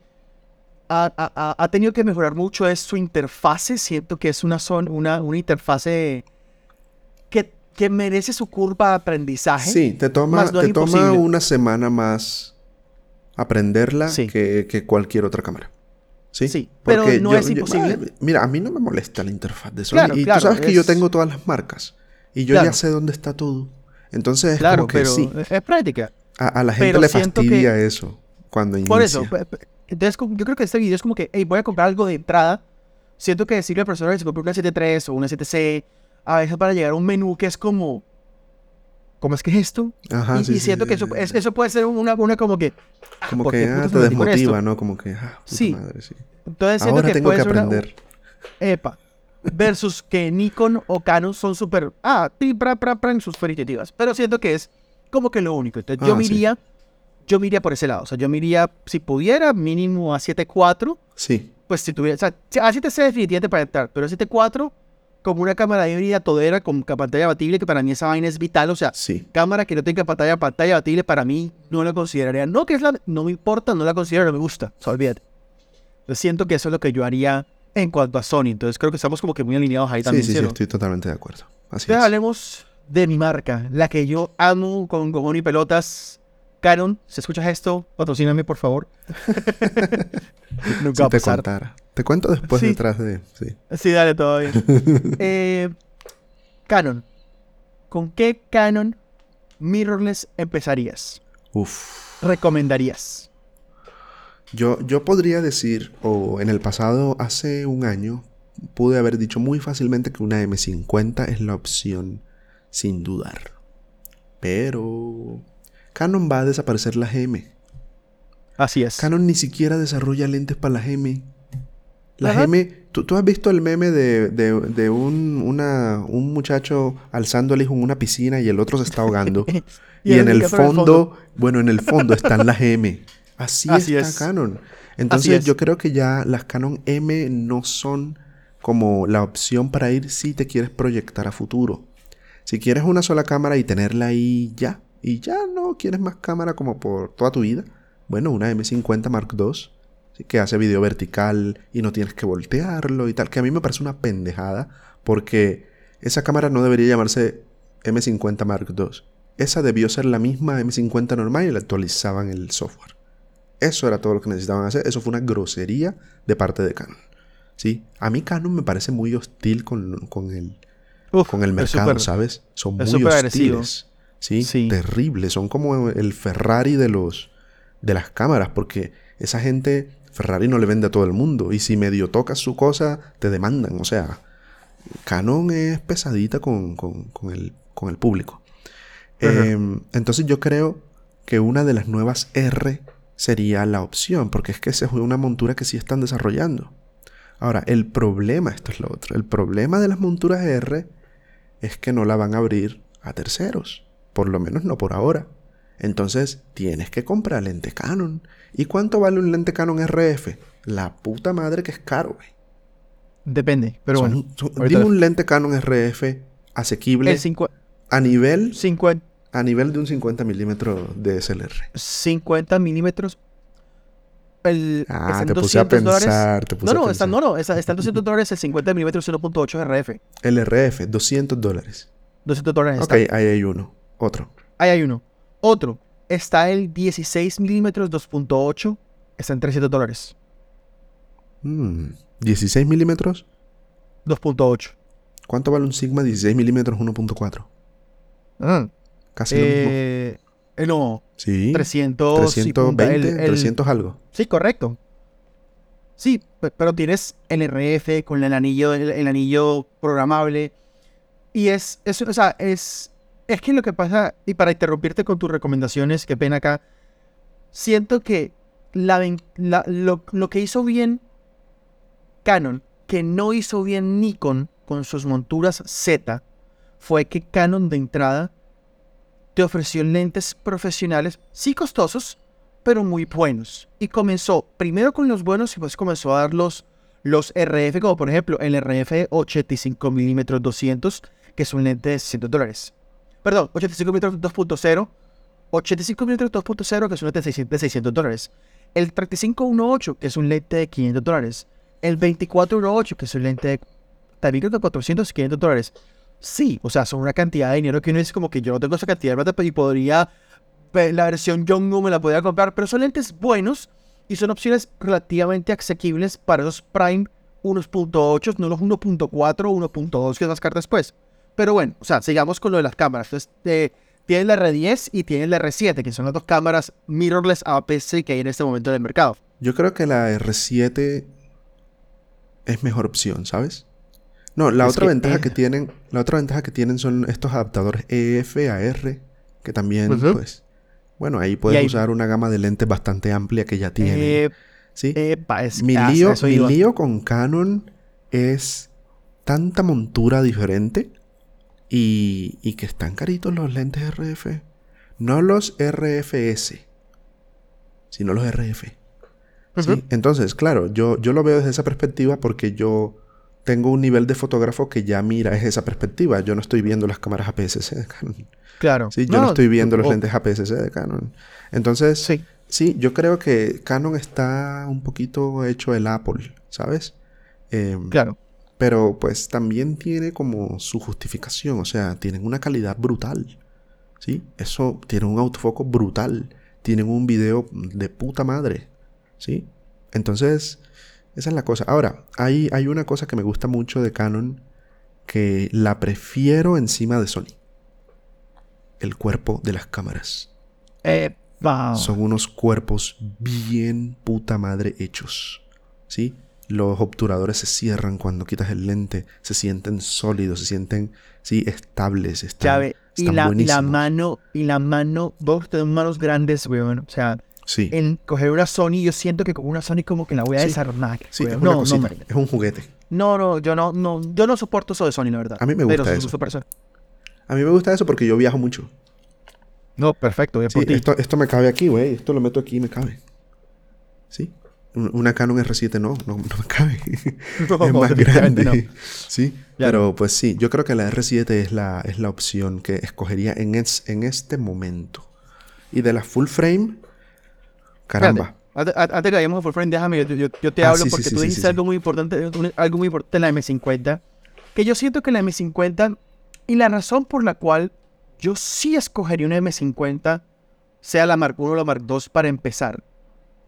A: ha, ha- ha- tenido que mejorar mucho es su interfase. Siento que es una, son, una, una interfase que, que merece su curva de aprendizaje.
B: Sí, te toma,
A: no
B: te toma una semana más aprenderla
A: Sí.
B: que, que cualquier otra cámara. Sí,
A: Sí, pero
B: Porque
A: no es imposible.
B: ay, mira, a mí no me molesta la interfaz de Sony.
A: Claro,
B: y
A: claro,
B: tú sabes que yo
A: es-
B: tengo todas las marcas. Y yo
A: Claro.
B: ya sé dónde está todo. Entonces es
A: claro,
B: como que
A: pero
B: sí.
A: es práctica.
B: A, a la gente
A: pero
B: le fastidia eso cuando inicia.
A: Por eso, entonces como- yo creo que este video es como que, hey, voy a comprar algo de entrada. Siento que decirle al profesor que se compre una 7.3 o una 7C, a veces para llegar a un menú que es como, ¿cómo es que es esto?
B: Ajá,
A: y
B: Ah, sí,
A: y
B: sí,
A: siento
B: sí,
A: que eso, es- eso puede ser una, una como que,
B: Como
A: ¿por
B: que ah, te desmotiva, ¿no? Como que, ah, puta
A: Sí.
B: madre, sí.
A: entonces siento
B: Ahora
A: que
B: tengo
A: puede
B: que
A: una-
B: aprender.
A: Epa. Versus que Nikon o Canon son súper. Ah, pi, pra, pra, pra, en sus intuitivas. Pero siento que es como que lo único. Entonces yo
B: Ah,
A: me
B: sí.
A: iría. Yo me iría por ese lado. O sea, yo me iría, si pudiera, mínimo a 7.4.
B: Sí,
A: Pues si tuviera. O sea, a 7C definitivamente para entrar. Pero 7.4, como una cámara híbrida todera con pantalla abatible, que para mí esa vaina es vital. O sea,
B: sí.
A: cámara que no tenga pantalla, pantalla abatible, para mí no la consideraría. No que es la. No me importa, no la considero, no me gusta. O sea, olvídate. Yo siento que eso es lo que yo haría en cuanto a Sony. Entonces creo que estamos como que muy alineados ahí
B: Sí,
A: también.
B: sí, sí,
A: ¿cierto?
B: estoy totalmente de acuerdo. Así
A: Entonces
B: es.
A: hablemos de mi marca, la que yo amo con cojón y pelotas. Canon, si escuchas esto, patrocíname por favor. Nunca
B: Si te contara. Te cuento después
A: Sí.
B: detrás de... Sí.
A: Sí, dale, todo bien. Eh, Canon. ¿Con qué Canon mirrorless empezarías?
B: Uf.
A: ¿Recomendarías?
B: Yo, yo podría decir, o en el pasado, hace un año, pude haber dicho muy fácilmente que una M50 es la opción sin dudar. Pero Canon va a desaparecer la GM.
A: Así es.
B: Canon ni siquiera desarrolla lentes para la GM. La
A: Ajá.
B: GM, ¿tú, tú has visto el meme de, de- de un, una- un muchacho alzando al hijo en una piscina y el otro se está ahogando? y,
A: el
B: el
A: en el
B: fondo, bueno, en el fondo están las M. Así,
A: Así
B: está
A: es.
B: Canon. Entonces
A: es.
B: yo creo que ya las Canon M no son como la opción para ir si te quieres proyectar a futuro. Si quieres una sola cámara y tenerla ahí ya, y ya no quieres más cámara como por toda tu vida, bueno, una M50 Mark II, que hace video vertical y no tienes que voltearlo y tal, que a mí me parece una pendejada, porque esa cámara no debería llamarse M50 Mark II. Esa debió ser la misma M50 normal y le actualizaban el software. Eso era todo lo que necesitaban hacer. Eso fue una grosería de parte de Canon. ¿Sí? A mí Canon me parece muy hostil con, con el,
A: Uf,
B: con el mercado, ¿sabes? Son muy
A: agresivo.
B: hostiles. ¿sí?
A: Sí.
B: Terribles. Son como el Ferrari de los de las cámaras, porque esa gente Ferrari no le vende a todo el mundo y si medio tocas su cosa te demandan. O sea, Canon es pesadita con, con- con el, con el público. Eh, entonces yo creo que una de las nuevas R sería la opción, porque es que esa es una montura que sí están desarrollando. Ahora, el problema, esto es lo otro, el problema de las monturas R es que no la van a abrir a terceros, por lo menos no por ahora. Entonces tienes que comprar lente Canon. ¿Y cuánto vale un lente Canon RF? La puta madre que es caro, güey.
A: Depende, pero
B: Son-
A: bueno.
B: son- dime un lente Canon RF asequible
A: El
B: a nivel
A: 50,
B: a nivel de un 50 milímetros de SLR.
A: 50 milímetros. El,
B: Ah,
A: está en
B: te puse a
A: 200 dólares.
B: pensar, te puse
A: No,
B: a
A: no, está,
B: pensar.
A: no, no, está, está en 200 dólares el 50 milímetros 1.8 RF.
B: El RF, 200 dólares.
A: 200 dólares
B: Ok,
A: está.
B: ahí hay uno. Otro.
A: Ahí hay uno. Otro. Está el 16 milímetros 2.8. Está en 300 dólares.
B: Mm, 16 milímetros.
A: 2.8.
B: ¿Cuánto vale un Sigma 16 milímetros 1.4?
A: Ah.
B: Casi lo mismo.
A: Eh, eh, no,
B: Sí.
A: 300 y punta.
B: 320,
A: El- el-
B: 300 algo.
A: Sí, correcto. Sí, pe- pero tienes el RF con el anillo, el, el anillo programable. Y es, es, o sea, es, es que lo que pasa, y para interrumpirte con tus recomendaciones, qué pena acá, siento que la, la- lo, lo que hizo bien Canon, que no hizo bien Nikon con sus monturas Z, fue que Canon de entrada te ofreció lentes profesionales, sí costosos, pero muy buenos. Y comenzó primero con los buenos y pues comenzó a dar los, RF, como por ejemplo el RF 85mm 200, que es un lente de 600 dólares. Perdón, 85mm 2.0, 85mm 2.0, que es un lente de 600, de 600 dólares. El 3518, que es un lente de 500 dólares. El 2418, que es un lente de también creo que 400, 500 dólares. Sí, o sea, son una cantidad de dinero que uno dice como que yo no tengo esa cantidad de plata y podría, pe- la versión Yongnu me la podría comprar, pero son lentes buenos y son opciones relativamente asequibles para esos Prime 1.8, no los 1.4 o 1.2 que vas a sacar después. Pero bueno, o sea, sigamos con lo de las cámaras. Entonces, eh, tienes la R10 y tienes la R7, que son las dos cámaras mirrorless APS que hay en este momento en el mercado.
B: Yo creo que la R7 es mejor opción, ¿sabes? No, la
A: Es
B: otra
A: que,
B: ventaja
A: eh,
B: que tienen, la otra ventaja que tienen son estos adaptadores EF a R, que también,
A: Ujú.
B: pues, bueno, ahí puedes
A: ahí-
B: usar una gama de lentes bastante amplia que ya tiene.
A: Eh,
B: ¿sí?
A: epa, es
B: mi
A: ah,
B: lío, mi lío con Canon es tanta montura diferente y, y que están caritos los lentes RF. No los RFS, sino los RF. ¿sí? Entonces, claro, yo, yo lo veo desde esa perspectiva porque yo tengo un nivel de fotógrafo que ya mira es esa perspectiva. Yo no estoy viendo las cámaras APS-C de Canon.
A: Claro.
B: Sí, yo no, estoy viendo los lentes APS-C de Canon. Entonces,
A: Sí.
B: Sí, yo creo que Canon está un poquito hecho el Apple, ¿sabes? Em,
A: Claro.
B: Pero pues también tiene como su justificación, o sea, tienen una calidad brutal, ¿sí? Eso tiene un autofoco brutal, tienen un video de puta madre, ¿sí? Entonces, esa es la cosa. Ahora, hay, hay una cosa que me gusta mucho de Canon que la prefiero encima de Sony. El cuerpo de las cámaras.
A: Eh.
B: Son unos cuerpos bien puta madre hechos. ¿Sí? Los obturadores se cierran cuando quitas el lente. Se sienten sólidos, se sienten, sí, estables. Están.
A: Y la, y la mano, y la mano, vos tenés manos grandes, weón. O sea,
B: Sí,
A: en coger una Sony, yo siento que con una Sony como que la voy a
B: Sí.
A: desarmar.
B: sí, es una
A: no, no,
B: cosita, es un juguete.
A: no, no, yo no, no, yo no soporto eso de Sony, la verdad.
B: A mí me
A: Pero
B: gusta
A: es
B: eso.
A: personal.
B: A mí me gusta eso porque yo viajo mucho.
A: No, perfecto, bien
B: Sí,
A: por
B: esto, esto me cabe aquí, güey. Esto lo meto aquí y me cabe. ¿Sí? Un- Una Canon R7 no, no, no me cabe.
A: No,
B: es más grande.
A: no.
B: Sí,
A: Ya
B: pero pues sí, yo creo que la R7 es la, es la opción que escogería en, es- en este momento. Y de la full frame, caramba.
A: Espérate, Antes, que vayamos a full frame, déjame, yo, yo- yo te
B: Ah,
A: hablo
B: sí,
A: porque
B: sí,
A: tú
B: sí,
A: dijiste algo muy importante, algo muy importante de la M50, que yo siento que la M50, y la razón por la cual yo sí escogería una M50, sea la Mark 1 o la Mark 2 para empezar,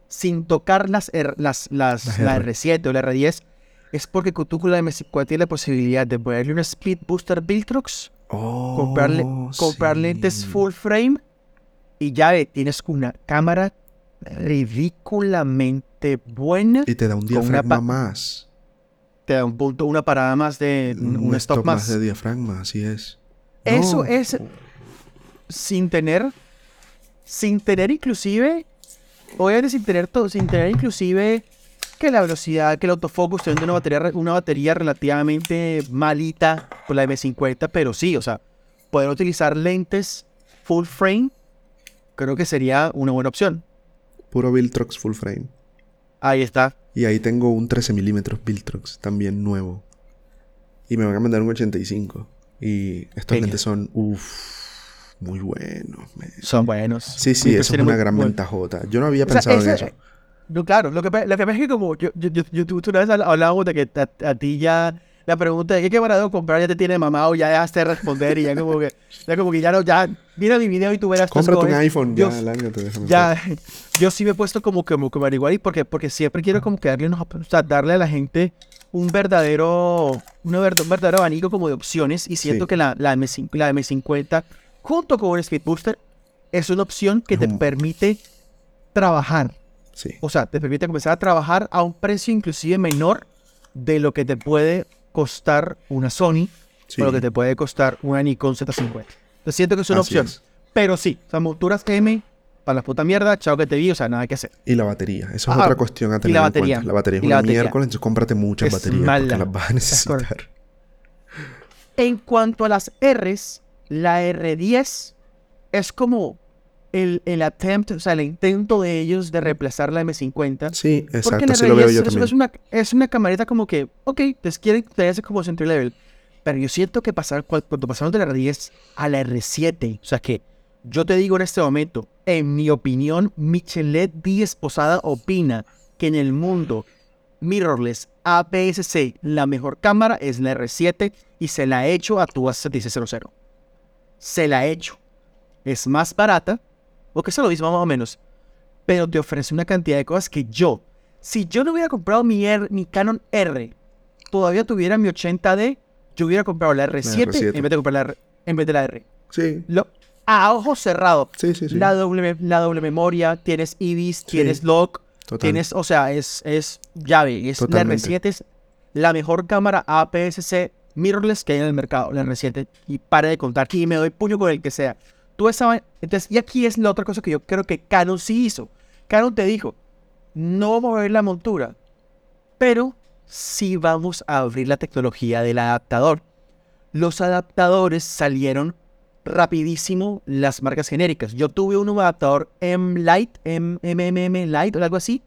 A: sin tocar las, R- las, las, la
B: R.
A: R7 o la R10, es porque tú con la M50 tienes la posibilidad de ponerle un Speed Booster Viltrox,
B: Oh,
A: comprarle, comprar
B: sí.
A: lentes full frame y ya tienes una cámara ridículamente buena.
B: Y te da un diafragma más.
A: Te da un punto, una parada más de un, un stop, más.
B: de diafragma, así es.
A: Eso
B: No.
A: es sin tener, sin tener inclusive, obviamente sin tener todo, sin tener inclusive que la velocidad, que el autofocus, teniendo una batería, una batería relativamente malita con la M50, pero sí, o sea, poder utilizar lentes full frame, creo que sería una buena opción.
B: Puro Viltrox full frame.
A: Ahí está.
B: Y ahí tengo un 13 milímetros Viltrox también nuevo. Y me van a mandar un 85. Y estos
A: Genial.
B: lentes son, uff, muy buenos. me-
A: Son buenos.
B: Sí, sí, eso es una
A: muy-
B: gran
A: muy-
B: ventajota. Yo no había
A: O sea,
B: pensado en eso.
A: No, claro, lo que, pa- lo que pasa es que como yo, yo, yo, yo- tú una vez habl- hablábamos de que a, a ti ya la pregunta de qué qué barato comprar ya te tiene mamado, ya dejaste de responder y ya como que ya como que ya no, ya mira mi video y tú verás estas
B: Cómprate un iPhone,
A: Dios,
B: ya, lárgate, déjame
A: ya, yo sí me he puesto como que como averiguar y porque, porque siempre quiero como que darle, unos, o sea, darle a la gente un verdadero, una verd- un verdadero abanico como de opciones y siento
B: Sí.
A: que la, la, M5 la M50 junto con un Speed Booster es una opción que
B: Es
A: te
B: un-
A: permite trabajar
B: Sí.
A: o sea, te permite comenzar a trabajar a un precio inclusive menor de lo que te puede costar una Sony
B: sí.
A: o lo que te puede costar una Nikon Z50. Entonces siento que es una
B: Así
A: opción.
B: es.
A: Pero sí, o sea, monturas M para la puta mierda, chao que te vi, o sea, nada que hacer.
B: Y la batería. Eso es
A: Ah,
B: otra cuestión a
A: y
B: tener
A: la
B: en
A: batería.
B: cuenta. La batería es
A: Y
B: una miércoles, entonces cómprate muchas
A: Es
B: baterías
A: mala.
B: porque las vas a necesitar.
A: En cuanto a las Rs, la R10 es como el, el attempt, o sea, el intento de ellos de reemplazar la M50.
B: Sí,
A: Porque
B: exacto, lo veo
A: realidad
B: yo
A: es,
B: también.
A: es una, es una camarita como que, ok, les quieren tenerse como entry level. Pero yo siento que pasar, cuando pasaron de la R10 a la R7, o sea que yo te digo en este momento, en mi opinión, Michelet Díez Posada opina que en el mundo mirrorless APS-C la mejor cámara es la R7 y se la he hecho a tu A7600. Se la he hecho. Es más barata, o que es lo mismo más o menos, pero te ofrece una cantidad de cosas que yo, si yo no hubiera comprado mi, R- mi Canon R, todavía tuviera mi 80D, yo hubiera comprado la R7,
B: R7.
A: en vez de comprar la R, en vez de la R.
B: Sí,
A: Lo- a ojo cerrado.
B: sí, sí. sí.
A: La, doble, la doble memoria, tienes IBIS, tienes
B: Total.
A: tienes, o sea, es, es llave. Es, la
B: Totalmente.
A: R7 es la mejor cámara APS-C mirrorless que hay en el mercado, la R7. Y pare de contar. Y me doy puño con el que sea. Tú esa vaina- Entonces, y aquí es la otra cosa que yo creo que Canon sí hizo. Canon te dijo, no vamos a ver la montura, pero sí vamos a abrir la tecnología del adaptador. Los adaptadores salieron rapidísimo las marcas genéricas. Yo tuve un adaptador M-Lite, M- MMM Lite o algo así.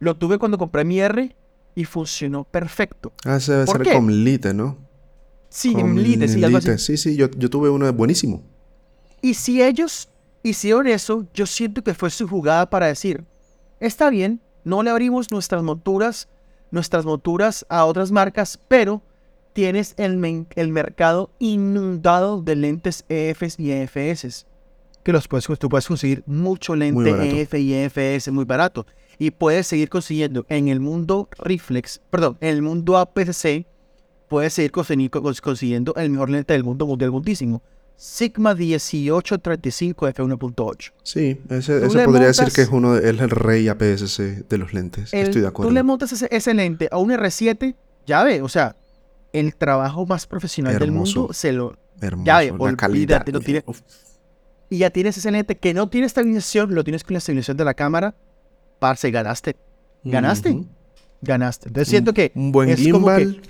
A: Lo tuve cuando compré mi R y funcionó perfecto.
B: Ah, ese debe
A: ¿Por
B: ser
A: qué?
B: con Lite, ¿no?
A: Sí,
B: Con
A: M-Lite, sí, algo así.
B: Lite. Sí, sí, yo, yo tuve uno buenísimo.
A: Y si ellos hicieron eso, yo siento que fue su jugada para decir, está bien, no le abrimos nuestras monturas, nuestras monturas a otras marcas, pero tienes el, el mercado inundado de lentes EFs y EFS. Que los puedes, tú puedes conseguir mucho lente. EF y EFS muy barato. Y puedes seguir consiguiendo en el mundo reflex, perdón, en el mundo APC, puedes seguir consiguiendo el mejor lente del mundo mundial mundiísimo. Sigma 1835 f1.8.
B: Sí, ese, podría decir que es uno de- es el rey APS-C de los lentes.
A: El-
B: Estoy de acuerdo.
A: Tú le montas ese, ese lente a un R7, ya ve, o sea, el trabajo más profesional del mundo se lo...
B: Hermoso,
A: ya ve,
B: la
A: olvídate,
B: calidad.
A: no tiene- Y ya tienes ese lente que no tiene estabilización, lo tienes con la estabilización de la cámara, parce, ganaste, ganaste, ganaste. Entonces siento que
B: Un buen
A: es como que-
B: gimbal.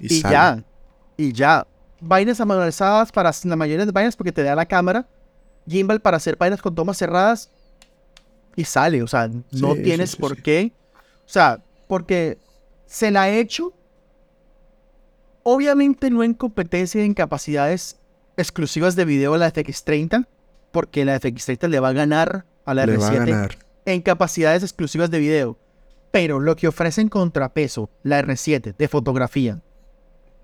B: y
A: ya, y ya. Vainas manualizadas para la mayoría de vainas porque te da la cámara. Gimbal para hacer vainas con tomas cerradas. Y sale, o sea, no
B: Sí,
A: tienes
B: sí,
A: por qué. O sea, porque se la he hecho. Obviamente no en competencia en capacidades exclusivas de video a la FX30. Porque la FX30 le va a ganar a la
B: Le va a
A: R7
B: ganar.
A: en capacidades exclusivas de video. Pero lo que ofrece en contrapeso la R7 de fotografía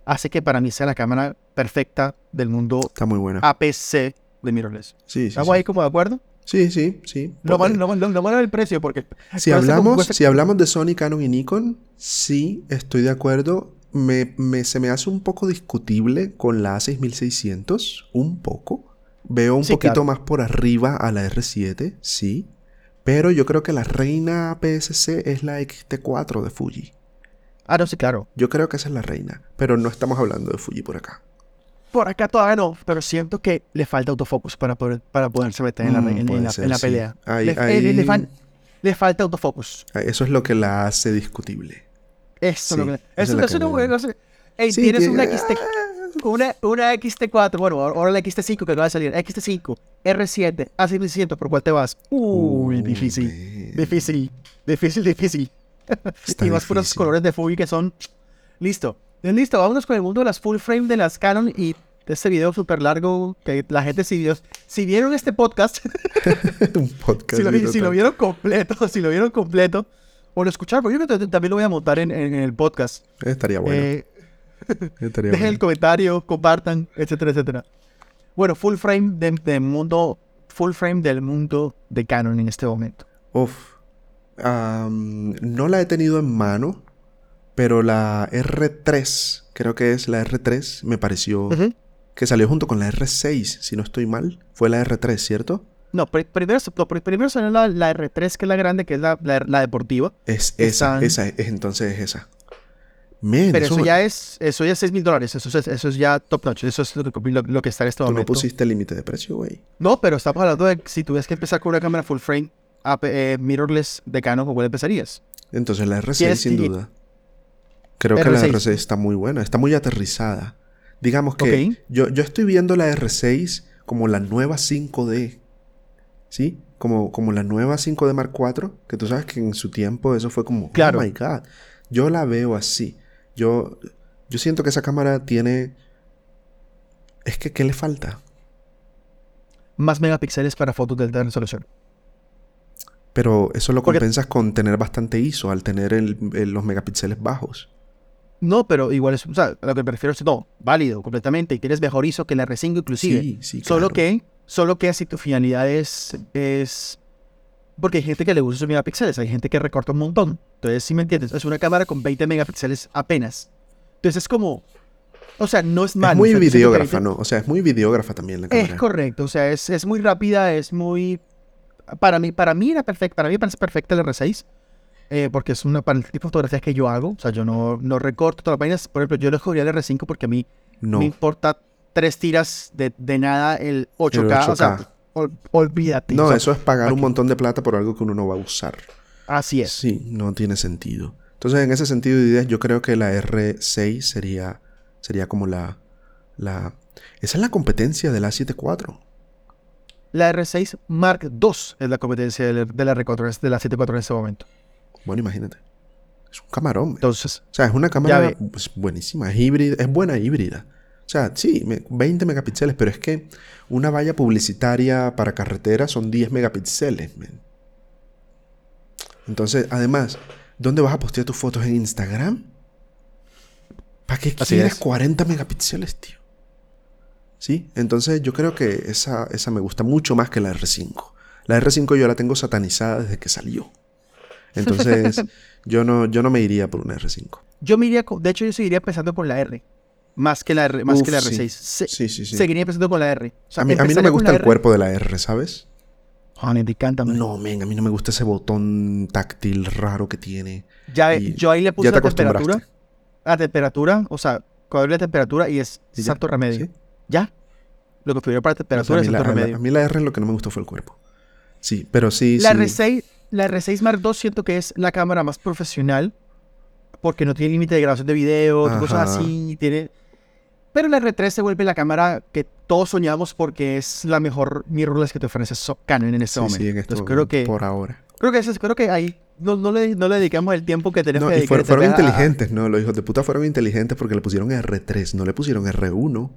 A: hace que para mí sea la cámara perfecta del mundo
B: Está muy buena.
A: APC de mirrorless.
B: sí, sí,
A: ¿Estamos
B: sí.
A: ahí como de acuerdo?
B: Sí, sí, sí.
A: Lo
B: Porque-
A: malo, lo, malo- lo malo del precio, porque...
B: Si hablamos,
A: cuesta-
B: si hablamos de Sony, Canon y Nikon, sí estoy de acuerdo. Me, me- se me hace un poco discutible con la A6600, un poco. Veo un
A: Sí,
B: poquito
A: claro.
B: más por arriba a la R7, sí. Pero yo creo que la reina APS-C es la XT4 de Fuji.
A: Ah, no, sí, claro.
B: Yo creo que esa es la reina. Pero no estamos hablando de Fuji por acá.
A: Por acá todavía no, pero siento que le falta autofocus para, poder, para poderse meter en la,
B: Mm,
A: en- la-
B: ser,
A: en la
B: sí.
A: pelea.
B: Ahí-
A: le, eh,
B: ahí-
A: le fan- le falta autofocus.
B: Eso es lo que la hace discutible.
A: Eso
B: Sí,
A: es lo que...
B: es
A: Eso,
B: la
A: eso
B: que.
A: Ey,
B: Sí,
A: tienes
B: tiene-
A: una XT... Una, una XT4, bueno, ahora la XT5 que acaba de salir, XT5, R7, A6600, ¿por cuál te vas? Uy, difícil.
B: ves.
A: Difícil, difícil, difícil. Y más puros colores de Fuji que son... Listo. Listo, vámonos con el mundo de las full frame de las Canon y de este video súper largo que la gente si, Dios, si vieron este podcast,
B: Un podcast.
A: si, lo, si lo vieron completo, si lo vieron completo, o lo escucharon, porque yo creo que también lo voy a montar en, en el podcast.
B: Estaría bueno.
A: Eh,
B: estaría
A: Dejen el
B: bueno.
A: comentario, compartan, etcétera, etcétera. Bueno, full frame de, de mundo, full frame del mundo de Canon en este momento.
B: Uf. No la he tenido en mano, pero la R3, creo que es la R3, me pareció que salió junto con la R6, si no estoy mal. Fue la R3, ¿cierto?
A: No, pri- primero, no, pri- primero salió la, la R3, que es la grande, que es la, la, la deportiva.
B: Es esa,
A: Están-
B: esa, es, entonces es esa.
A: Pero eso ya es, eso ya es 6 mil dólares. Eso es, eso es ya top notch. Eso es lo que, lo, lo que está en este
B: Tú no
A: momento.
B: pusiste límite de precio, güey.
A: No, pero estamos hablando de si tuvieras que empezar con una cámara full frame eh, mirrorless de Canon, ¿con cuál empezarías?
B: Entonces la R6
A: ¿Quieres
B: sin duda. Creo que la
A: R6.
B: R6 está muy buena, está muy aterrizada. Digamos que
A: Ok.
B: yo, yo estoy viendo la R6 como la nueva 5D. ¿Sí? Como, como la nueva 5D Mark IV, que tú sabes que en su tiempo eso fue como,
A: Claro.
B: oh my god. Yo la veo así. Yo, yo siento que esa cámara tiene... Es que, ¿qué le falta?
A: Más megapíxeles para fotos de alta resolución.
B: Pero eso lo
A: Porque-
B: compensas con tener bastante ISO, al tener el- el- los megapíxeles bajos.
A: No, pero igual es, o sea, a lo que me refiero es, no, válido completamente. Y tienes mejor ISO que la R5 inclusive.
B: Sí, sí,
A: Solo
B: claro.
A: que, solo que si tu finalidad es, es, porque hay gente que le gusta esos megapíxeles, hay gente que recorta un montón. Entonces, si me entiendes, es una cámara con 20 megapíxeles apenas. Entonces es como, o sea, no es malo.
B: Es muy
A: o sea,
B: videógrafa,
A: 20
B: ¿no? O sea, es muy videógrafa también la cámara.
A: Es correcto, o sea, es, es muy rápida, es muy... Para mí, para mí era perfecta, para mí parece perfecta el R6. eh, porque es una para el tipo de fotografías que yo hago. O sea, yo no, no recorto todas las vainas. Por ejemplo, yo le escogería el R5 porque a mí
B: No.
A: me importa tres tiras de, de nada el 8K.
B: El
A: O sea,
B: 8K.
A: ol- olvídate.
B: No,
A: o sea,
B: eso es pagar un montón de plata por algo que uno no va a usar.
A: Así es.
B: Sí, no tiene sentido. Entonces, en ese sentido de ideas, yo creo que la R6 sería, sería como la, la... Esa es la competencia de la 7.4.
A: La R6 Mark II es la competencia de la, de la R4, de la 7.4 en este momento.
B: Bueno, imagínate. Es un camarón. men.
A: Entonces,
B: O sea, es una cámara pues, buenísima, es híbrida, es buena híbrida. O sea, sí, me- 20 megapíxeles, pero es que una valla publicitaria para carretera son 10 megapíxeles. men. Entonces, además, ¿dónde vas a postear tus fotos en Instagram? ¿Para qué
A: Así
B: quieres
A: es.
B: 40 megapíxeles, tío? ¿Sí? Entonces yo creo que esa, esa me gusta mucho más que la R5. La R5 yo la tengo satanizada desde que salió. Entonces yo no, yo no me iría por una R5.
A: yo me iría, con- de hecho, yo seguiría empezando con la R. Más que la, R, más
B: Uf,
A: que la
B: sí.
A: R6. Se-
B: Sí, sí, sí.
A: Seguiría empezando con la R. O sea,
B: a, mí, a mí no me gusta el
A: R.
B: cuerpo de la R, ¿sabes?
A: Te encanta.
B: No, men, a mí no me gusta ese botón táctil raro que tiene.
A: Ya,
B: Y
A: yo ahí le puse
B: ya te
A: la temperatura. La temperatura, o sea, cuadro la temperatura y es santo remedio.
B: ¿sí?
A: Ya. Lo que configuré para
B: O sea,
A: temperatura
B: a,
A: es
B: mí la,
A: santo
B: a la-
A: remedio.
B: a mí la R lo que no me gustó fue el cuerpo. Sí, pero sí,
A: La
B: sí.
A: R6, la R6 Mark II siento que es la cámara más profesional porque no tiene límite de grabación de video,
B: Ajá.
A: cosas así, tiene... Pero la R3 se vuelve la cámara que todos soñamos porque es la mejor mirrorless que te ofrece so- Canon en este
B: Sí,
A: momento.
B: sí, en este
A: Entonces creo que,
B: Por ahora.
A: creo que eso es- creo que ahí no, no, le, no le dedicamos el tiempo que tenemos
B: No,
A: que
B: y
A: dedicar.
B: fueron, fueron
A: a-
B: inteligentes, ¿no? Los hijos de puta fueron inteligentes porque le pusieron R3, no le pusieron R1.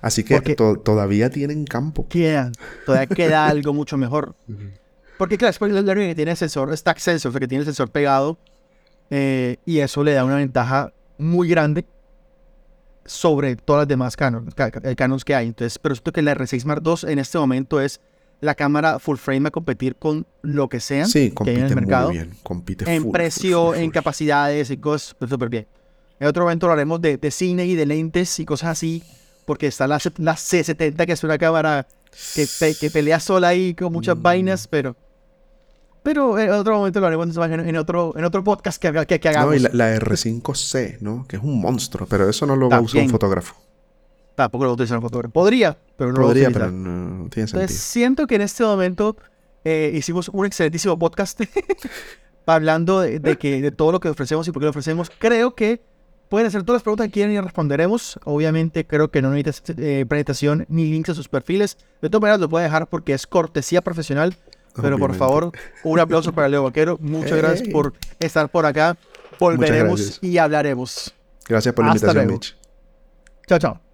B: Así que to- todavía tienen campo.
A: Queda, todavía queda algo mucho mejor. Porque claro, después el que tiene el sensor, stack sensor, o sea, que tiene el sensor pegado, eh, y eso le da una ventaja muy grande sobre todas las demás Canon, ca- ca- eh, Canons que hay. Entonces, pero siento que la R6 Mark II en este momento es la cámara full frame a competir con lo que sea
B: Sí,
A: que hay en
B: compite
A: el mercado.
B: muy bien. Compite
A: En
B: full,
A: precio,
B: full,
A: en
B: full.
A: capacidades y cosas, pues, súper bien. En otro momento hablaremos de, de cine y de lentes y cosas así, porque está la, la C70, que es una cámara que, pe- que pelea sola ahí con muchas
B: Mm.
A: vainas, pero... Pero en otro momento lo haremos en, otro, en otro podcast que, que, que hagamos.
B: No, y la, la R5C, ¿no? Que es un monstruo, pero eso no lo va a usar un fotógrafo.
A: Tampoco lo voy a utilizar en fotógrafo. Podría, pero no
B: Podría,
A: lo voy a
B: pero
A: utilizar.
B: no, no tiene
A: Entonces,
B: sentido.
A: siento que en este momento eh, hicimos un excelentísimo podcast hablando de, de que, de todo lo que ofrecemos y por qué lo ofrecemos. Creo que Pueden hacer todas las preguntas que quieran y responderemos. Obviamente creo que no necesitas eh, presentación ni links a sus perfiles. De todas maneras lo voy dejar porque es cortesía profesional. Pero por favor, un aplauso para Leo Vaquero. Muchas gracias por estar por acá. Volveremos y hablaremos.
B: Gracias por la invitación, Mitch.
A: Chao, chao.